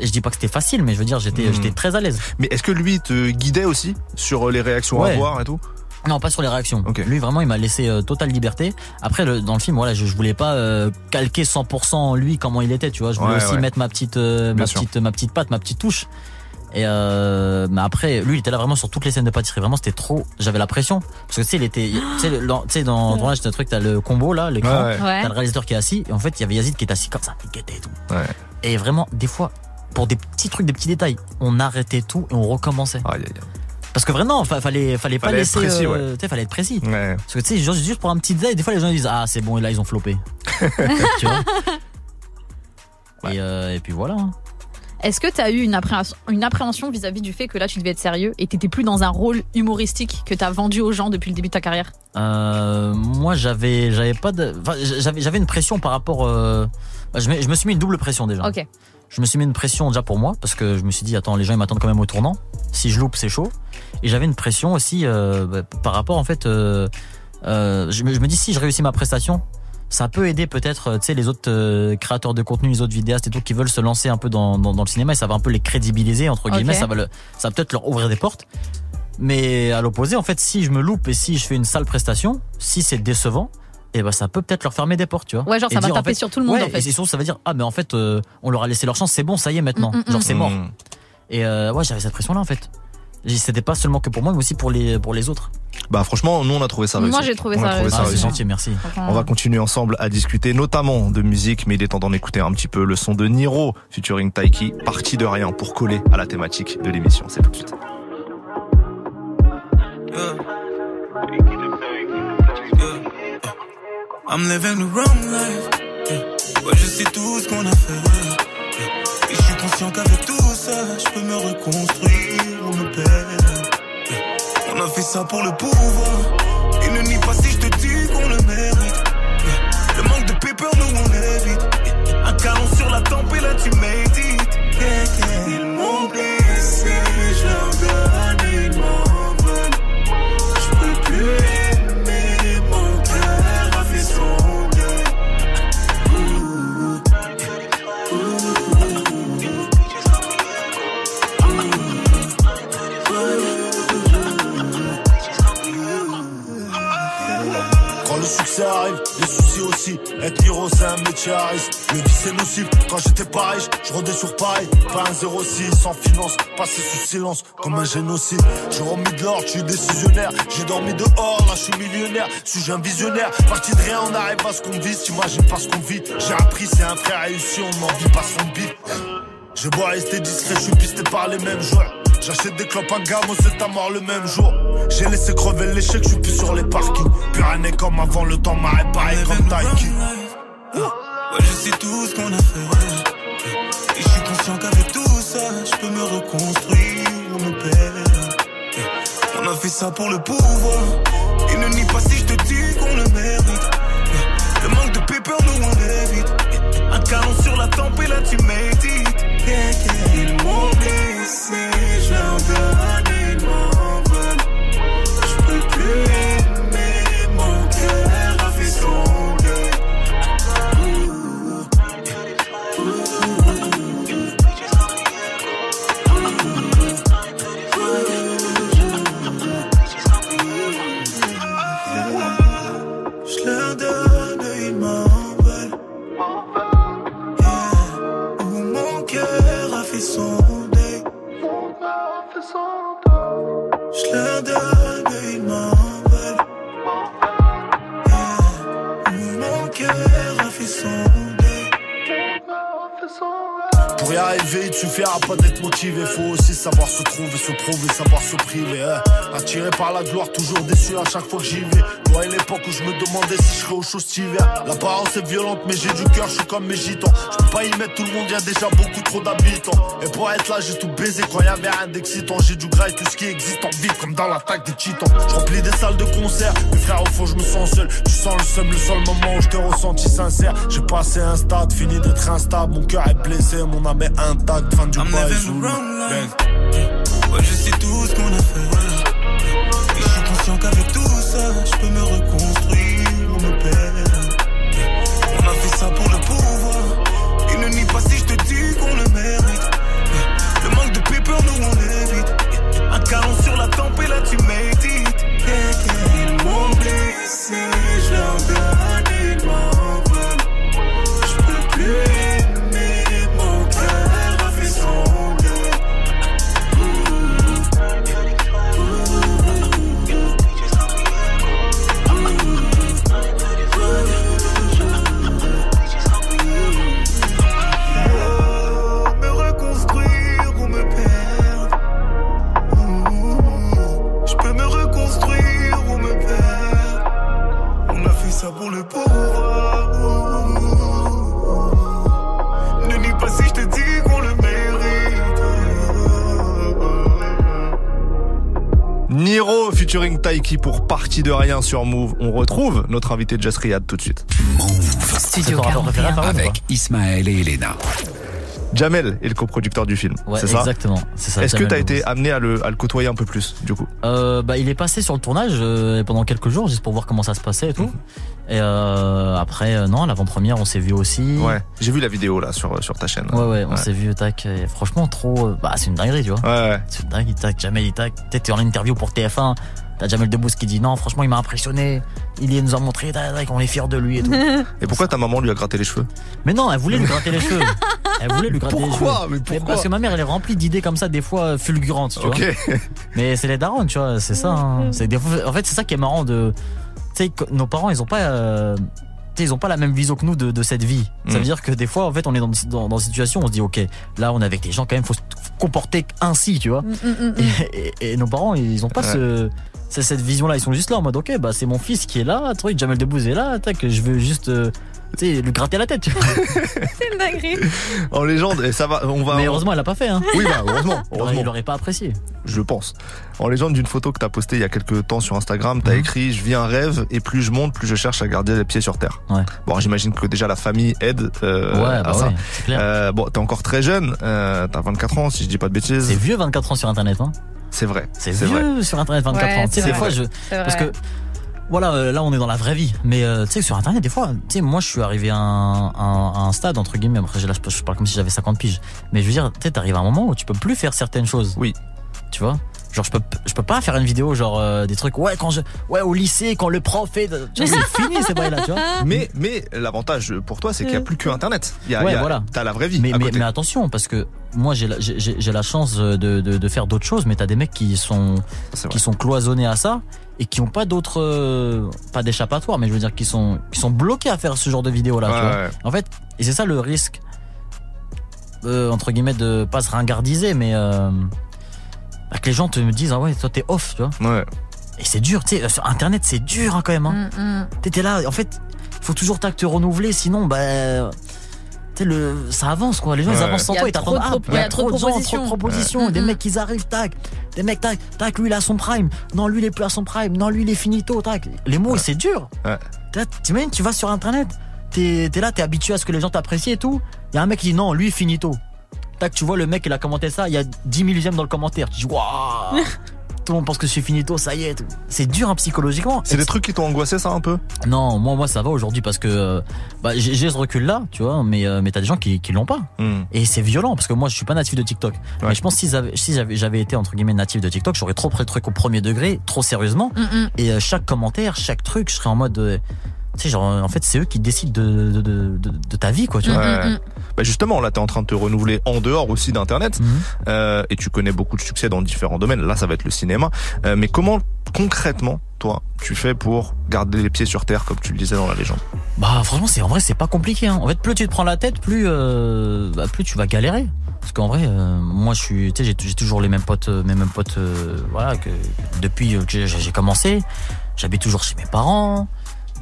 [SPEAKER 8] je dis pas que c'était facile, mais je veux dire, j'étais,
[SPEAKER 3] Mhm.
[SPEAKER 8] j'étais très à l'aise.
[SPEAKER 3] Mais est-ce que lui te guidait aussi sur les réactions à avoir et tout?
[SPEAKER 8] Non, pas sur les réactions.
[SPEAKER 3] Ok.
[SPEAKER 8] Lui, vraiment, il m'a laissé euh, totale liberté. Après, le, dans le film, voilà, je, je voulais pas euh, calquer 100% lui comment il était, tu vois. Je voulais
[SPEAKER 3] Ouais,
[SPEAKER 8] aussi
[SPEAKER 3] ouais.
[SPEAKER 8] mettre ma petite, euh, ma
[SPEAKER 3] sûr.
[SPEAKER 8] petite, ma petite patte, ma petite touche. Et euh, mais après, lui, il était là vraiment sur toutes les scènes de pâtisserie. Vraiment, c'était trop. J'avais la pression parce que tu sais, il était, tu sais, le- tu sais, dans le tournage, t'as un truc, t'as le combo là, l'écran.
[SPEAKER 3] Ouais, ouais.
[SPEAKER 4] Ouais.
[SPEAKER 8] T'as le réalisateur qui est assis et en fait il y avait Yazid qui est assis comme ça, il guettait et tout.
[SPEAKER 3] Ouais.
[SPEAKER 8] Et vraiment des fois pour des petits trucs, des petits détails, on arrêtait tout et on recommençait.
[SPEAKER 3] Aïe, aïe,
[SPEAKER 8] Parce que vraiment, fa- fallait fallait pas
[SPEAKER 3] Fallait être
[SPEAKER 8] laisser,
[SPEAKER 3] précis,
[SPEAKER 8] euh, tu sais, fallait être précis.
[SPEAKER 3] Ouais.
[SPEAKER 8] Parce que tu sais, juste, juste pour un petit détail, des fois les gens disent ah c'est bon et là ils ont flopé. tu vois. Et, euh, et puis voilà. hein.
[SPEAKER 4] Est-ce que tu as eu une appréhension, une appréhension vis-à-vis du fait que là tu devais être sérieux et t'étais plus dans un rôle humoristique que t'as vendu aux gens depuis le début de ta carrière?
[SPEAKER 8] Euh, moi j'avais j'avais pas de, j'avais une pression par rapport. euh, je, me, je me suis mis une double pression déjà.
[SPEAKER 4] Ok.
[SPEAKER 8] Je me suis mis une pression déjà pour moi parce que je me suis dit attends les gens ils m'attendent quand même au tournant. Si je loupe c'est chaud. Et j'avais une pression aussi euh, bah, par rapport en fait. euh, euh, je, me, je me dis si je réussis ma prestation, ça peut aider peut-être tu sais les autres créateurs de contenu, les autres vidéastes et tout qui veulent se lancer un peu dans, dans, dans le cinéma et ça va un peu les crédibiliser entre guillemets. Ça va le, ça va peut-être leur ouvrir des portes. Mais à l'opposé en fait si je me loupe et si je fais une sale prestation, si c'est décevant. Et ben ça peut peut-être leur fermer des portes, tu vois.
[SPEAKER 4] Ouais, genre
[SPEAKER 8] Et
[SPEAKER 4] ça va
[SPEAKER 8] dire, en
[SPEAKER 4] taper
[SPEAKER 8] fait,
[SPEAKER 4] sur tout le monde
[SPEAKER 8] ouais,
[SPEAKER 4] en fait.
[SPEAKER 8] Et surtout, ça veut dire, ah, mais en fait, euh, on leur a laissé leur chance, c'est bon, ça y est maintenant.
[SPEAKER 4] Mm, mm,
[SPEAKER 8] Genre, c'est mort.
[SPEAKER 3] Mmh.
[SPEAKER 8] Et euh, ouais, j'avais cette pression-là, en fait. C'était pas seulement que pour moi, mais aussi pour les, pour les autres.
[SPEAKER 3] Bah franchement, nous on a trouvé ça réussi.
[SPEAKER 4] Moi, j'ai trouvé
[SPEAKER 3] On
[SPEAKER 4] ça
[SPEAKER 3] a trouvé ça
[SPEAKER 8] Ah,
[SPEAKER 3] réussi.
[SPEAKER 8] gentil, merci.
[SPEAKER 3] On va continuer ensemble à discuter notamment de musique, mais il est temps d'en écouter un petit peu le son de Niro featuring Taiki, parti de rien pour coller à la thématique de l'émission. C'est tout de suite.
[SPEAKER 9] I'm living the wrong life. Ouais, je sais tout ce qu'on a fait. Et je suis conscient qu'avec tout ça, je peux me reconstruire ou me perdre. On a fait ça pour le pouvoir. Et ne nie pas si je te dis qu'on le mérite. Le manque de paper, nous on évite. yeah. Un canon sur la tempe et là tu médites. Je.
[SPEAKER 6] Pas un 06, sans finance. Passé sous silence, comme un génocide. J'ai remis de l'or, tu es décisionnaire. J'ai dormi dehors, là je suis millionnaire. Suis-je un visionnaire? Parti de rien, on arrive à ce qu'on vise. T'imagines pas ce qu'on vit. J'ai appris, c'est un frère réussi, on n'en vit pas son bif. Je dois rester discret, je suis pisté par les mêmes joueurs. J'achète des clopes à gamme, c'est à mort le même jour. J'ai laissé crever l'échec, je suis plus sur les parkings. Plus rien n'est comme avant, le temps m'a réparé comme Taiki.
[SPEAKER 9] Ouais, je sais tout ce qu'on a fait. Ça pour le pouvoir. Et ne nie pas si je te dis qu'on le mérite. Le manque de paper, nous on évite. Un canon sur la tempe et là tu médites. Ils m'ont je
[SPEAKER 10] suffira pas d'être motivé. Faut aussi savoir se trouver, se prouver, savoir se priver. hein. Attiré par la gloire, toujours déçu à chaque fois que j'y vais. Moi, une époque où je me demandais si je serais au chaud cet. L'apparence est violente, mais j'ai du cœur, je suis comme mes gitans. Pas y mettre tout le monde, y a déjà beaucoup trop d'habitants. Et pour être là, j'ai tout baisé quand y avait rien d'excitant. J'ai du et tout ce qui existe en ville, comme dans l'attaque des titans. Je remplis des salles de concert, mes frères, au fond, je me sens seul. Tu sens le seum, le seul moment où je t'ai ressenti sincère. J'ai passé un stade, fini d'être instable. Mon cœur est blessé, mon âme est intacte. Fin du
[SPEAKER 9] I'm
[SPEAKER 10] bail. Bang.
[SPEAKER 9] Ouais, je sais tout ce qu'on a fait. Et je suis conscient qu'avec tout ça, je peux me reconstruire
[SPEAKER 3] featuring Taiki pour Partie de rien sur Move. On retrouve notre invité Jess Riyad tout de suite.
[SPEAKER 4] Studio
[SPEAKER 8] ton rapport préféré,
[SPEAKER 4] 41.
[SPEAKER 8] Farouk, ou
[SPEAKER 1] Avec Ismaël et Elena.
[SPEAKER 3] Jamel est le coproducteur du film.
[SPEAKER 8] Ouais,
[SPEAKER 3] c'est ça?
[SPEAKER 8] exactement. C'est ça.
[SPEAKER 3] Est-ce que
[SPEAKER 8] Jamel
[SPEAKER 3] t'as été amené à le, à le côtoyer un peu plus, du coup?
[SPEAKER 8] Euh, bah, il est passé sur le tournage euh, pendant quelques jours juste pour voir comment ça se passait et tout. Et euh, après, euh, non, l'avant-première, on s'est vu aussi.
[SPEAKER 3] Ouais. J'ai vu la vidéo là sur, sur ta chaîne.
[SPEAKER 8] Ouais, ouais, on s'est vu, tac. et franchement, trop. euh, Bah, c'est une dinguerie, tu vois.
[SPEAKER 3] Ouais, ouais.
[SPEAKER 8] C'est une dinguerie, tac. Jamel, il tac. Peut-être en interview pour TF1. T'as Jamel Debbouze qui dit non, franchement, il m'a impressionné. Il nous a montré, on est fiers de lui et tout.
[SPEAKER 3] Et pourquoi ta maman lui a gratté les cheveux?
[SPEAKER 8] Mais non, elle voulait lui gratter les cheveux. Elle voulait lui gratter les cheveux.
[SPEAKER 3] Pourquoi Mais pourquoi?
[SPEAKER 8] Parce que ma mère, elle est remplie d'idées comme ça, des fois euh, fulgurantes, tu vois. Mais c'est les darons, tu vois, c'est ça. hein. C'est des fois- en fait, c'est ça qui est marrant de. Tu sais, que nos parents, ils ont pas. euh, tu sais, ils ont pas la même vision que nous de, de cette vie. Ça
[SPEAKER 3] Mm.
[SPEAKER 8] veut dire que des fois, en fait, on est dans, dans, dans une situation, où on se dit, ok, là, on est avec des gens, quand même, faut se comporter ainsi, tu vois.
[SPEAKER 4] Mm, mm, mm, mm.
[SPEAKER 8] Et, et- et nos parents, ils ont pas
[SPEAKER 3] Ouais.
[SPEAKER 8] ce, c'est cette vision-là. Ils sont juste là en mode, ok, bah, c'est mon fils qui est là, tu vois, Jamel Debbouze est là, tac, je veux juste, euh, tu sais, lui gratter la tête.
[SPEAKER 4] C'est une dinguerie.
[SPEAKER 3] En légende, et ça va, on va.
[SPEAKER 8] Mais heureusement, elle l'a pas fait, hein.
[SPEAKER 3] Oui, bah, heureusement,
[SPEAKER 8] Il aurait-
[SPEAKER 3] heureusement.
[SPEAKER 8] il aurait pas apprécié.
[SPEAKER 3] Je pense. En légende d'une photo que t'as postée il y a quelques temps sur Instagram, t'as
[SPEAKER 8] Mhm.
[SPEAKER 3] écrit Je vis un rêve et plus je monte, plus je cherche à garder les pieds sur terre.
[SPEAKER 8] Ouais.
[SPEAKER 3] Bon, j'imagine que déjà la famille aide euh,
[SPEAKER 8] ouais,
[SPEAKER 3] à
[SPEAKER 8] bah
[SPEAKER 3] ça.
[SPEAKER 8] ouais, c'est clair.
[SPEAKER 3] Euh, bon, t'es encore très jeune, euh, t'as 24 ans si je dis pas de
[SPEAKER 8] C'est
[SPEAKER 3] bêtises.
[SPEAKER 8] vieux 24 ans sur internet, hein.
[SPEAKER 3] C'est vrai.
[SPEAKER 8] C'est
[SPEAKER 3] C'est vrai.
[SPEAKER 8] vieux sur internet 24
[SPEAKER 4] Ouais,
[SPEAKER 8] ans. Tu sais,
[SPEAKER 4] c'est
[SPEAKER 8] des
[SPEAKER 4] vrai.
[SPEAKER 8] fois, je.
[SPEAKER 4] C'est vrai.
[SPEAKER 8] Parce que. Voilà, euh, là on est dans la vraie vie. Mais euh, tu sais, sur internet, des fois, tu sais, moi je suis arrivé à un, un- à un stade, entre guillemets, après j'ai là, je parle comme si j'avais 50 piges. Mais je veux dire, tu sais, t'arrives à un moment où tu peux plus faire certaines choses.
[SPEAKER 3] Oui.
[SPEAKER 8] Tu vois? Genre, je peux, je peux pas faire une vidéo, genre euh, des trucs, ouais, quand je. Ouais, au lycée, quand le prof vois, c'est fini ces bails-là, tu vois.
[SPEAKER 3] Mais, mais l'avantage pour toi, c'est qu'il n'y a plus que Internet. Il y a,
[SPEAKER 8] Ouais,
[SPEAKER 3] il y a-
[SPEAKER 8] voilà.
[SPEAKER 3] T'as la vraie vie.
[SPEAKER 8] Mais,
[SPEAKER 3] à
[SPEAKER 8] mais,
[SPEAKER 3] côté.
[SPEAKER 8] mais attention, parce que moi j'ai la, j'ai- j'ai la chance de, de, de faire d'autres choses, mais t'as des mecs qui sont, qui sont cloisonnés à ça et qui ont pas d'autres. euh, pas d'échappatoire, mais je veux dire qui sont, qui sont bloqués à faire ce genre de vidéo là.
[SPEAKER 3] Ouais,
[SPEAKER 8] tu vois.
[SPEAKER 3] ouais.
[SPEAKER 8] En fait, et c'est ça le risque, euh, entre guillemets, de pas se ringardiser, mais euh, bah, que les gens te me disent, ah ouais, toi t'es off, tu vois.
[SPEAKER 3] Ouais.
[SPEAKER 8] Et c'est dur, tu sais, sur internet c'est dur hein, quand même. Hein.
[SPEAKER 4] Mm, mm.
[SPEAKER 8] T'étais là, en fait, faut toujours t'as que te renouveler, sinon, bah. Tu sais, le, ça avance quoi. Les gens ils avancent sans
[SPEAKER 4] Il y a
[SPEAKER 8] toi, ils
[SPEAKER 4] trop
[SPEAKER 8] t'attendent.
[SPEAKER 4] de
[SPEAKER 8] Ah,
[SPEAKER 4] il y a trop de
[SPEAKER 8] gens, trop de
[SPEAKER 4] propositions.
[SPEAKER 8] propositions.
[SPEAKER 4] Ouais.
[SPEAKER 8] Des mecs qui arrivent, tac. Des mecs, tac, tac, lui il a son prime. Non, lui il est plus à son prime. Non, lui il est finito, tac. Les mots, c'est dur. T'imagines, tu vas sur internet, t'es es là, t'es habitué à ce que les gens t'apprécient et tout. Il y a un mec qui dit non, lui finito. Tac, tu vois le mec, il a commenté ça, il y a 10 000 j'aime dans le commentaire. Tu dis, waouh Tout le monde pense que c'est finito, ça y est. C'est dur hein, psychologiquement.
[SPEAKER 3] C'est des trucs qui t'ont angoissé ça un peu?
[SPEAKER 8] Non, moi, moi ça va aujourd'hui parce que euh, bah, j'ai ce recul là, tu vois, mais, euh, mais t'as des gens qui, qui l'ont pas.
[SPEAKER 3] Hmm.
[SPEAKER 8] Et c'est violent parce que moi je suis pas natif de TikTok.
[SPEAKER 3] Ouais.
[SPEAKER 8] Mais je pense que si j'avais si j'avais été entre guillemets natif de TikTok, j'aurais trop pris le truc au premier degré, trop sérieusement.
[SPEAKER 4] Mm, mm.
[SPEAKER 8] Et euh, chaque commentaire, chaque truc, je serais en mode. euh, tu sais, genre, en fait, c'est eux qui décident de, de, de, de- de ta vie, quoi, tu vois.
[SPEAKER 3] Ouais. Bah justement, là, tu es en train de te renouveler en dehors aussi d'Internet.
[SPEAKER 8] Mhm.
[SPEAKER 3] Euh, et tu connais beaucoup de succès dans différents domaines. Là, ça va être le cinéma. Euh, mais comment concrètement, toi, tu fais pour garder les pieds sur terre, comme tu le disais dans la légende?
[SPEAKER 8] Bah, franchement, c'est en vrai, c'est pas compliqué. Hein. En fait, plus tu te prends la tête, plus, euh, bah, plus tu vas galérer. Parce qu'en vrai, euh, moi, je suis, tu sais, j'ai- toujours les mêmes potes, euh, mes mêmes potes, euh, voilà, que depuis que j'ai j'ai commencé. J'habite toujours chez mes parents.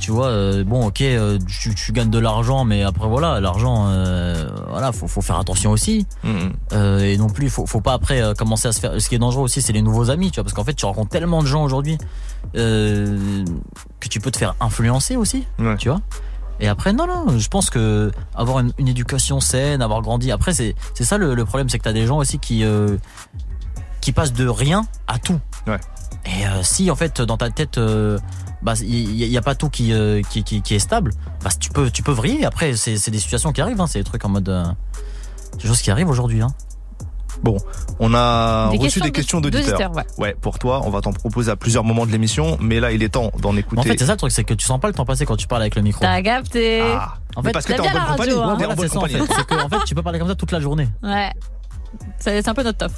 [SPEAKER 8] Tu vois, euh, bon, ok, euh, tu, tu gagnes de l'argent, mais après voilà, l'argent, euh, voilà, faut, faut faire attention aussi.
[SPEAKER 3] Mhm.
[SPEAKER 8] Euh, et non plus, faut, faut pas après commencer à se faire. Ce qui est dangereux aussi, c'est les nouveaux amis, tu vois, parce qu'en fait, tu rencontres tellement de gens aujourd'hui que tu peux te faire influencer aussi,
[SPEAKER 3] Ouais.
[SPEAKER 8] tu vois. Et après, non, non, je pense que avoir une, une éducation saine, avoir grandi. Après, c'est c'est ça le, le problème, c'est que t'as des gens aussi qui qui passent de rien à tout.
[SPEAKER 3] Ouais.
[SPEAKER 8] Et si en fait dans ta tête, bah il y, y a pas tout qui, euh, qui, qui qui est stable, bah tu peux tu peux vriller. Après, c'est c'est des situations qui arrivent, hein, c'est des trucs en mode euh, des choses qui arrivent aujourd'hui. Hein.
[SPEAKER 3] Bon, on a
[SPEAKER 4] Des
[SPEAKER 3] reçu
[SPEAKER 4] questions
[SPEAKER 3] des
[SPEAKER 4] de-
[SPEAKER 3] questions d'auditeurs.
[SPEAKER 4] d'auditeurs, ouais.
[SPEAKER 3] Ouais, pour toi, on va t'en proposer à plusieurs moments de l'émission, mais là, il est temps d'en écouter.
[SPEAKER 8] En fait, c'est ça le truc, c'est que tu sens pas le temps passer quand tu parles avec le micro.
[SPEAKER 4] T'as capté.
[SPEAKER 3] Ah,
[SPEAKER 8] En
[SPEAKER 3] mais
[SPEAKER 8] fait,
[SPEAKER 3] parce que t'es en
[SPEAKER 4] bien
[SPEAKER 3] bonne
[SPEAKER 4] la radio,
[SPEAKER 3] compagnie. T'es en
[SPEAKER 8] Voilà,
[SPEAKER 3] bonne
[SPEAKER 8] c'est ça en
[SPEAKER 3] compagnie.
[SPEAKER 8] fait. C'est que en fait, tu peux parler comme ça toute la journée.
[SPEAKER 4] Ouais. C'est c'est un peu notre top.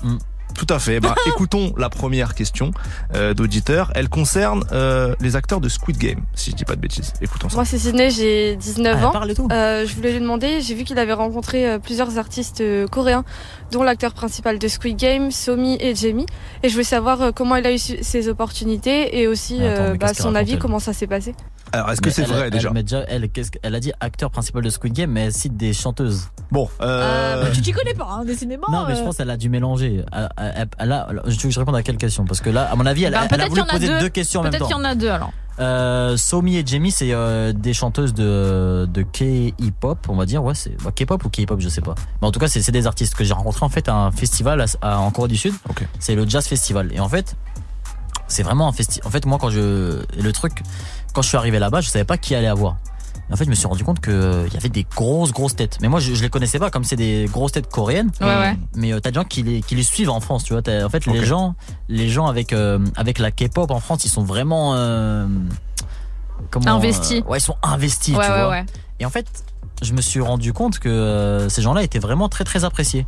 [SPEAKER 3] Tout à fait. Bah, écoutons la première question euh, d'auditeur. Elle concerne euh, les acteurs de Squid Game, si je dis pas de bêtises. Écoutons ça.
[SPEAKER 11] Moi, c'est Sydney, j'ai 19
[SPEAKER 8] Ah,
[SPEAKER 11] ans.
[SPEAKER 8] parle et tout.
[SPEAKER 11] Euh, je voulais lui demander, j'ai vu qu'il avait rencontré euh, plusieurs artistes euh, coréens, dont l'acteur principal de Squid Game, Somi et Jamie. Et je voulais savoir euh, comment il a eu ses opportunités et aussi
[SPEAKER 8] Attends,
[SPEAKER 11] euh, bah, son avis, comment ça s'est passé.
[SPEAKER 3] Alors, est-ce que c'est vrai
[SPEAKER 8] elle,
[SPEAKER 3] déjà
[SPEAKER 8] mais déjà, elle, elle a dit acteur principal de Squid Game, mais elle cite des chanteuses.
[SPEAKER 3] Bon, euh,
[SPEAKER 4] Euh, tu t'y connais pas, hein, décidément.
[SPEAKER 8] non, mais je
[SPEAKER 4] euh.
[SPEAKER 8] pense qu'elle a dû mélanger. Elle, elle- elle a- je veux que je réponde à quelle question? Parce que là, à mon avis, elle,
[SPEAKER 4] Bah,
[SPEAKER 8] a- elle a
[SPEAKER 4] peut-être
[SPEAKER 8] voulu
[SPEAKER 4] qu'il y en a
[SPEAKER 8] poser
[SPEAKER 4] deux.
[SPEAKER 8] deux questions en même
[SPEAKER 4] Peut-être qu'il y en a deux alors.
[SPEAKER 8] Euh, Somi et Jamie, c'est euh, des chanteuses de, de K-hip-hop, on va dire. Ouais, c'est bah, K-pop ou K-hop, je sais pas. Mais en tout cas, c'est des artistes que j'ai rencontrés en fait à un festival à- à- en Corée du Sud.
[SPEAKER 3] Ok.
[SPEAKER 8] C'est le Jazz Festival. Et en fait, c'est vraiment un festival. En fait, moi, quand je. Le truc, quand je suis arrivé là-bas, je savais pas qui allait avoir. En fait, je me suis rendu compte qu'il y avait des grosses, grosses têtes. Mais moi, je, je les connaissais pas comme c'est des grosses têtes coréennes.
[SPEAKER 4] Ouais, ouais.
[SPEAKER 8] Mais euh, t'as des gens qui les, qui les suivent en France, tu vois. En fait, les gens, les gens avec, euh, avec la K-pop en France, ils sont vraiment. euh, comment,
[SPEAKER 4] Investis.
[SPEAKER 8] euh, ouais, ils sont investis,
[SPEAKER 4] Ouais,
[SPEAKER 8] tu
[SPEAKER 4] ouais,
[SPEAKER 8] vois.
[SPEAKER 4] ouais.
[SPEAKER 8] Et en fait, je me suis rendu compte que euh, ces gens-là étaient vraiment très très appréciés.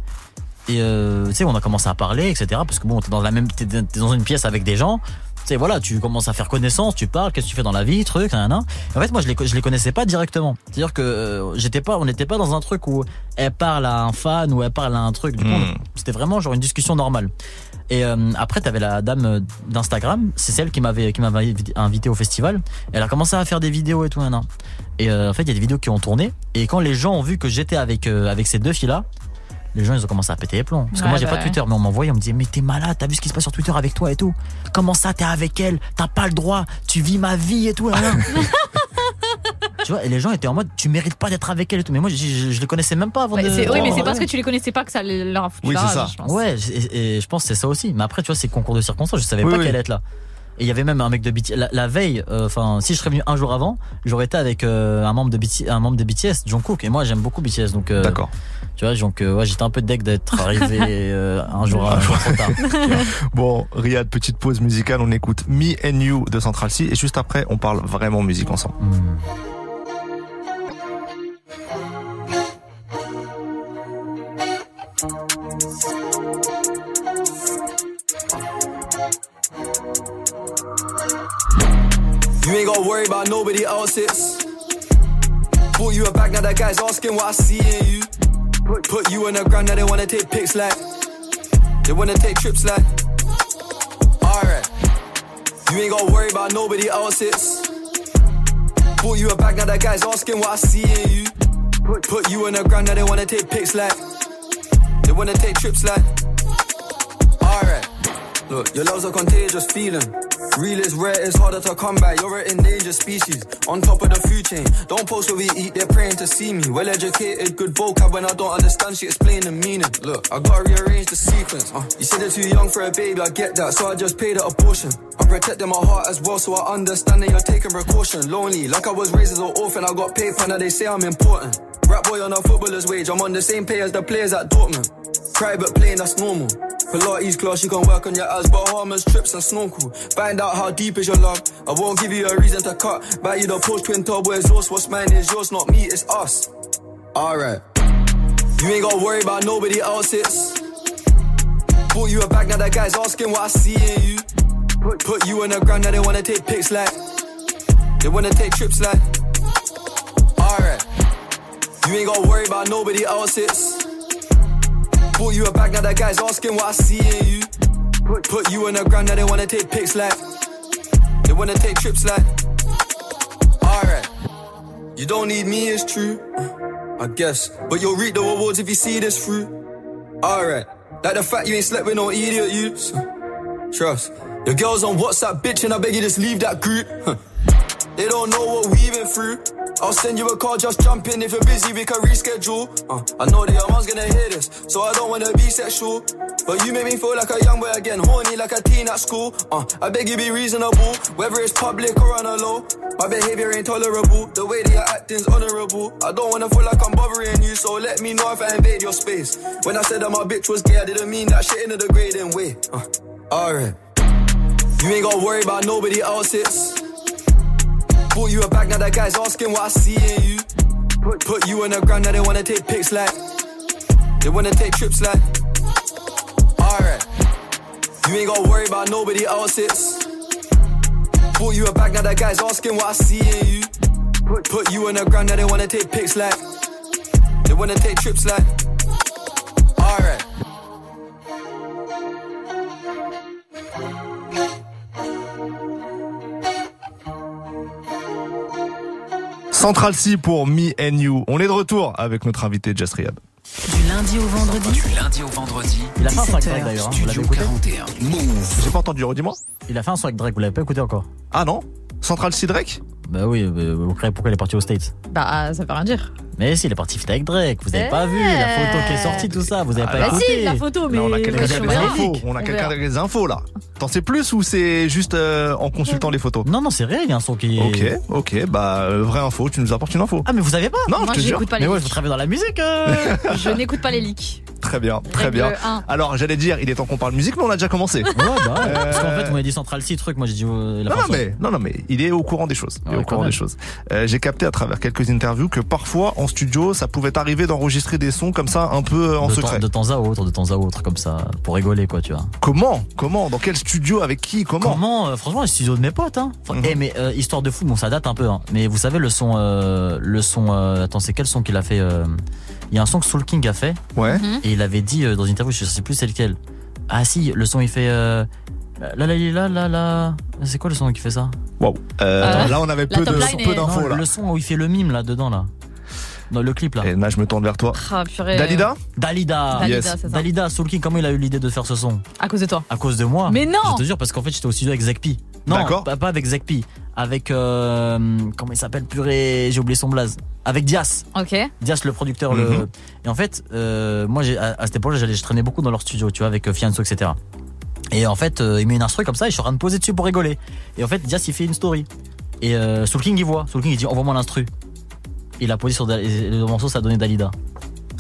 [SPEAKER 8] Et euh, tu sais, on a commencé à parler, etc. Parce que bon, t'es dans la même, t'es dans une pièce avec des gens. Tu sais, voilà, tu commences à faire connaissance, tu parles, qu'est-ce que tu fais dans la vie, truc, nan, nan. Et en fait, moi, je les, je les connaissais pas directement. C'est-à-dire que euh, j'étais pas, on n'était pas dans un truc où elle parle à un fan ou elle parle à un truc. Du coup,
[SPEAKER 3] Hmm.
[SPEAKER 8] c'était vraiment genre une discussion normale. Et euh, après, t'avais la dame euh, d'Instagram, c'est celle qui m'avait qui m'avait invité au festival. Elle a commencé à faire des vidéos et tout, nan, nan. Et euh, en fait, il y a des vidéos qui ont tourné. Et quand les gens ont vu que j'étais avec euh, avec ces deux filles-là, les gens ils ont commencé à péter les plombs. Parce que
[SPEAKER 4] Ouais,
[SPEAKER 8] moi j'ai
[SPEAKER 4] bah
[SPEAKER 8] pas
[SPEAKER 4] ouais.
[SPEAKER 8] Twitter, mais on m'envoyait, on me disait mais t'es malade, t'as vu ce qui se passe sur Twitter avec toi et tout. Comment ça t'es avec elle? T'as pas le droit. Tu vis ma vie et tout. nan. tu vois, et les gens étaient en mode tu mérites pas d'être avec elle et tout. Mais moi je, je, je les connaissais même pas avant
[SPEAKER 4] Ouais,
[SPEAKER 8] de.
[SPEAKER 4] oui, mais c'est parce que tu les connaissais pas que ça leur a foutu
[SPEAKER 3] Oui,
[SPEAKER 4] la
[SPEAKER 3] c'est
[SPEAKER 4] rage,
[SPEAKER 3] ça.
[SPEAKER 4] je pense.
[SPEAKER 8] Ouais, et, et je pense que c'est ça aussi. Mais après, tu vois, c'est concours de circonstances. Je savais
[SPEAKER 3] Oui,
[SPEAKER 8] pas
[SPEAKER 3] oui.
[SPEAKER 8] qu'elle allait être là. Et il y avait même un mec de BTS. La, la veille, euh, enfin, si je serais venu un jour avant, j'aurais été avec euh, un membre de BTS, un membre de BTS, Jungkook. Et moi, j'aime beaucoup BTS, donc. euh,
[SPEAKER 3] D'accord.
[SPEAKER 8] Tu vois, donc euh, ouais, j'étais un peu deck d'être arrivé euh, un jour, un jour trop tard.
[SPEAKER 3] Bon, Riyad, petite pause musicale. On écoute Me and You de Central C. Et juste après, on parle vraiment musique ensemble.
[SPEAKER 8] Hmm.
[SPEAKER 12] Worry about nobody else's. Bought you a bag, now that guy's asking what I see in you. Put, you on the ground, now they wanna take pics like. They wanna take trips like. Alright. You ain't gotta worry about nobody else's. Bought you a bag, now that guy's asking what I see in you. Put, put you on the ground, now they wanna take pics like. They wanna take trips like. Look, your love's a contagious feeling. Real is rare, it's harder to come by. You're an endangered species. On top of the food chain. Don't post what we eat, they're praying to see me. Well educated, good vocab. When I don't understand, she explain the meaning. Look, I gotta rearrange the sequence. Uh, you said they're too young for a baby, I get that. So I just paid a portion. I'm protecting my heart as well, so I understand that you're taking precaution. Lonely, like I was raised as an orphan, I got paper, now they say I'm important. Rap boy on a footballer's wage, I'm on the same pay as the players at Dortmund. But playing, that's normal. Pilates class, you can work on your ass, Bahamas, trips and snorkel. Find out how deep is your love. I won't give you a reason to cut. Buy you the Porsche twin turbo exhaust. What's mine is yours, not me, it's us. Alright. You ain't gotta worry about nobody else's. Bought you a bag, now that guy's asking what I see in you. Put, you on the ground, now they wanna take pics like. They wanna take trips like. Alright. You ain't gotta worry about nobody else's. Bought you a bag, now that guy's asking what I see in you. Put, you on the ground, now they wanna take pics like. They wanna take trips like. Alright. You don't need me, it's true. I guess. But you'll reap the rewards if you see this through. Alright. Like the fact you ain't slept with no idiot youths. Trust. Your girl's on WhatsApp, bitch, and I beg you just leave that group. They don't know what we've been through. I'll send you a call, just jump in. If you're busy, we can reschedule. Uh, I know that your mom's gonna hear this, so I don't wanna be sexual. But you make me feel like a young boy again, horny like a teen at school. Uh, I beg you be reasonable, whether it's public or on a low. My behavior ain't tolerable, the way that you're acting's honorable. I don't wanna feel like I'm bothering you, so let me know if I invade your space. When I said that my bitch was gay, I didn't mean that shit in a degrading way. Uh, alright. You ain't gotta worry about nobody else's. Bought you a bag, now that guy's asking what I see in you. Put, you on the ground, now they wanna take pics like. They wanna take trips like. Alright. You ain't gotta worry about nobody else's. Bought you a bag, now that guy's asking what I see in you. Put, put you on the ground, now they wanna take pics like. They wanna take trips like.
[SPEAKER 3] Central C pour Me and You. On est de retour avec notre invité Jess Riyad.
[SPEAKER 2] Du lundi au vendredi.
[SPEAKER 1] Du lundi au vendredi.
[SPEAKER 8] Il a fait un son avec
[SPEAKER 2] 17
[SPEAKER 8] Drake d'ailleurs, hein, vous l'avez
[SPEAKER 1] Studio
[SPEAKER 8] écouté
[SPEAKER 1] 41. Move.
[SPEAKER 3] J'ai pas entendu, redis-moi.
[SPEAKER 8] Il a fait un son avec Drake, vous l'avez pas écouté encore
[SPEAKER 3] Ah non? Central C Drake?
[SPEAKER 8] Bah oui, bah, vous croyez pourquoi il est parti aux States?
[SPEAKER 4] Bah, ça veut rien dire.
[SPEAKER 8] Mais si, il est parti avec Drake, vous avez
[SPEAKER 4] Eh.
[SPEAKER 8] pas vu la photo qui est sortie, tout ça, vous avez
[SPEAKER 3] Ah,
[SPEAKER 8] pas.
[SPEAKER 4] Bah
[SPEAKER 8] écouté
[SPEAKER 4] si, la photo, mais.
[SPEAKER 3] Là, on a quelqu'un
[SPEAKER 4] mais
[SPEAKER 3] qui a
[SPEAKER 4] on
[SPEAKER 3] des infos. On a
[SPEAKER 4] On
[SPEAKER 3] quelqu'un des infos là. T'en sais plus ou c'est juste euh, en consultant les photos?
[SPEAKER 8] Non, non, c'est réel, il y a un son qui est.
[SPEAKER 3] Ok, ok, bah euh, vraie info, tu nous apportes une info.
[SPEAKER 8] Ah, mais vous savez pas?
[SPEAKER 3] Non,
[SPEAKER 4] Moi,
[SPEAKER 3] je te jure.
[SPEAKER 4] pas
[SPEAKER 8] Mais
[SPEAKER 4] les
[SPEAKER 8] ouais, je
[SPEAKER 4] leaks.
[SPEAKER 8] travaille dans la musique euh.
[SPEAKER 4] Je n'écoute pas les leaks.
[SPEAKER 3] Très bien, très
[SPEAKER 4] Règle
[SPEAKER 3] bien. Alors j'allais dire, il est temps qu'on parle musique, mais on a déjà commencé.
[SPEAKER 8] Ouais, bah ouais. Parce qu'en
[SPEAKER 3] Euh,
[SPEAKER 8] fait, vous m'avez dit Central C, truc, moi j'ai dit. euh, il a
[SPEAKER 3] Non, non, mais, non, non, mais il est au courant des choses. Il est
[SPEAKER 8] Ouais,
[SPEAKER 3] au courant
[SPEAKER 8] même.
[SPEAKER 3] des choses. Euh, J'ai capté à travers quelques interviews que parfois en studio, ça pouvait arriver d'enregistrer des sons comme ça, un peu euh, en
[SPEAKER 8] de,
[SPEAKER 3] secret.
[SPEAKER 8] temps, de temps à autre, de temps à autre, comme ça, pour rigoler, quoi, tu vois.
[SPEAKER 3] Comment? Comment? Dans quel studio Avec qui Comment?
[SPEAKER 8] Comment euh, Franchement, les studios de mes potes, hein. Enfin,
[SPEAKER 3] Mhm.
[SPEAKER 8] eh, mais euh, histoire de fou, bon, ça date un peu, hein. Mais vous savez le son, euh, le son. euh, attends, c'est quel son qu'il a fait euh, Il y a un son que Soul King a fait
[SPEAKER 3] Ouais.
[SPEAKER 8] et il avait dit euh, dans une interview, je sais plus c'est lequel. Ah si, le son il fait. La la la la la. C'est quoi le son qui fait ça?
[SPEAKER 3] Waouh. Là, on avait peu d'infos
[SPEAKER 8] Non,
[SPEAKER 3] là.
[SPEAKER 8] Le son où il fait le mime là dedans là. Dans le clip là.
[SPEAKER 3] Et là, je me tourne vers toi.
[SPEAKER 4] Ah, purée.
[SPEAKER 3] Dalida
[SPEAKER 8] Dalida.
[SPEAKER 4] Dalida,
[SPEAKER 3] Yes.
[SPEAKER 4] c'est ça.
[SPEAKER 8] Dalida, Soul King, comment il a eu l'idée de faire ce son
[SPEAKER 4] À cause de toi.
[SPEAKER 8] À cause de moi.
[SPEAKER 4] Mais non
[SPEAKER 8] Je te jure, parce qu'en fait, j'étais au studio avec Zekpi. Non,
[SPEAKER 3] D'accord.
[SPEAKER 8] pas, pas avec Zekpi. Avec. euh, comment il s'appelle Purée, j'ai oublié son blaze. Avec Dias.
[SPEAKER 4] Ok.
[SPEAKER 8] Dias, le producteur.
[SPEAKER 3] Mhm.
[SPEAKER 8] le... Et en fait, euh, moi, à, à cette époque-là, j'allais- je traînais beaucoup dans leur studio, tu vois, avec euh, Fianso, etc. Et en fait, euh, il met une instru comme ça, et je suis en train de poser dessus pour rigoler. Et en fait, Dias, il fait une story. Et euh, Soul King, il voit. Soul King, il dit Envoie-moi l'instru. Il a posé sur Dal- et le morceau, ça a donné Dalida.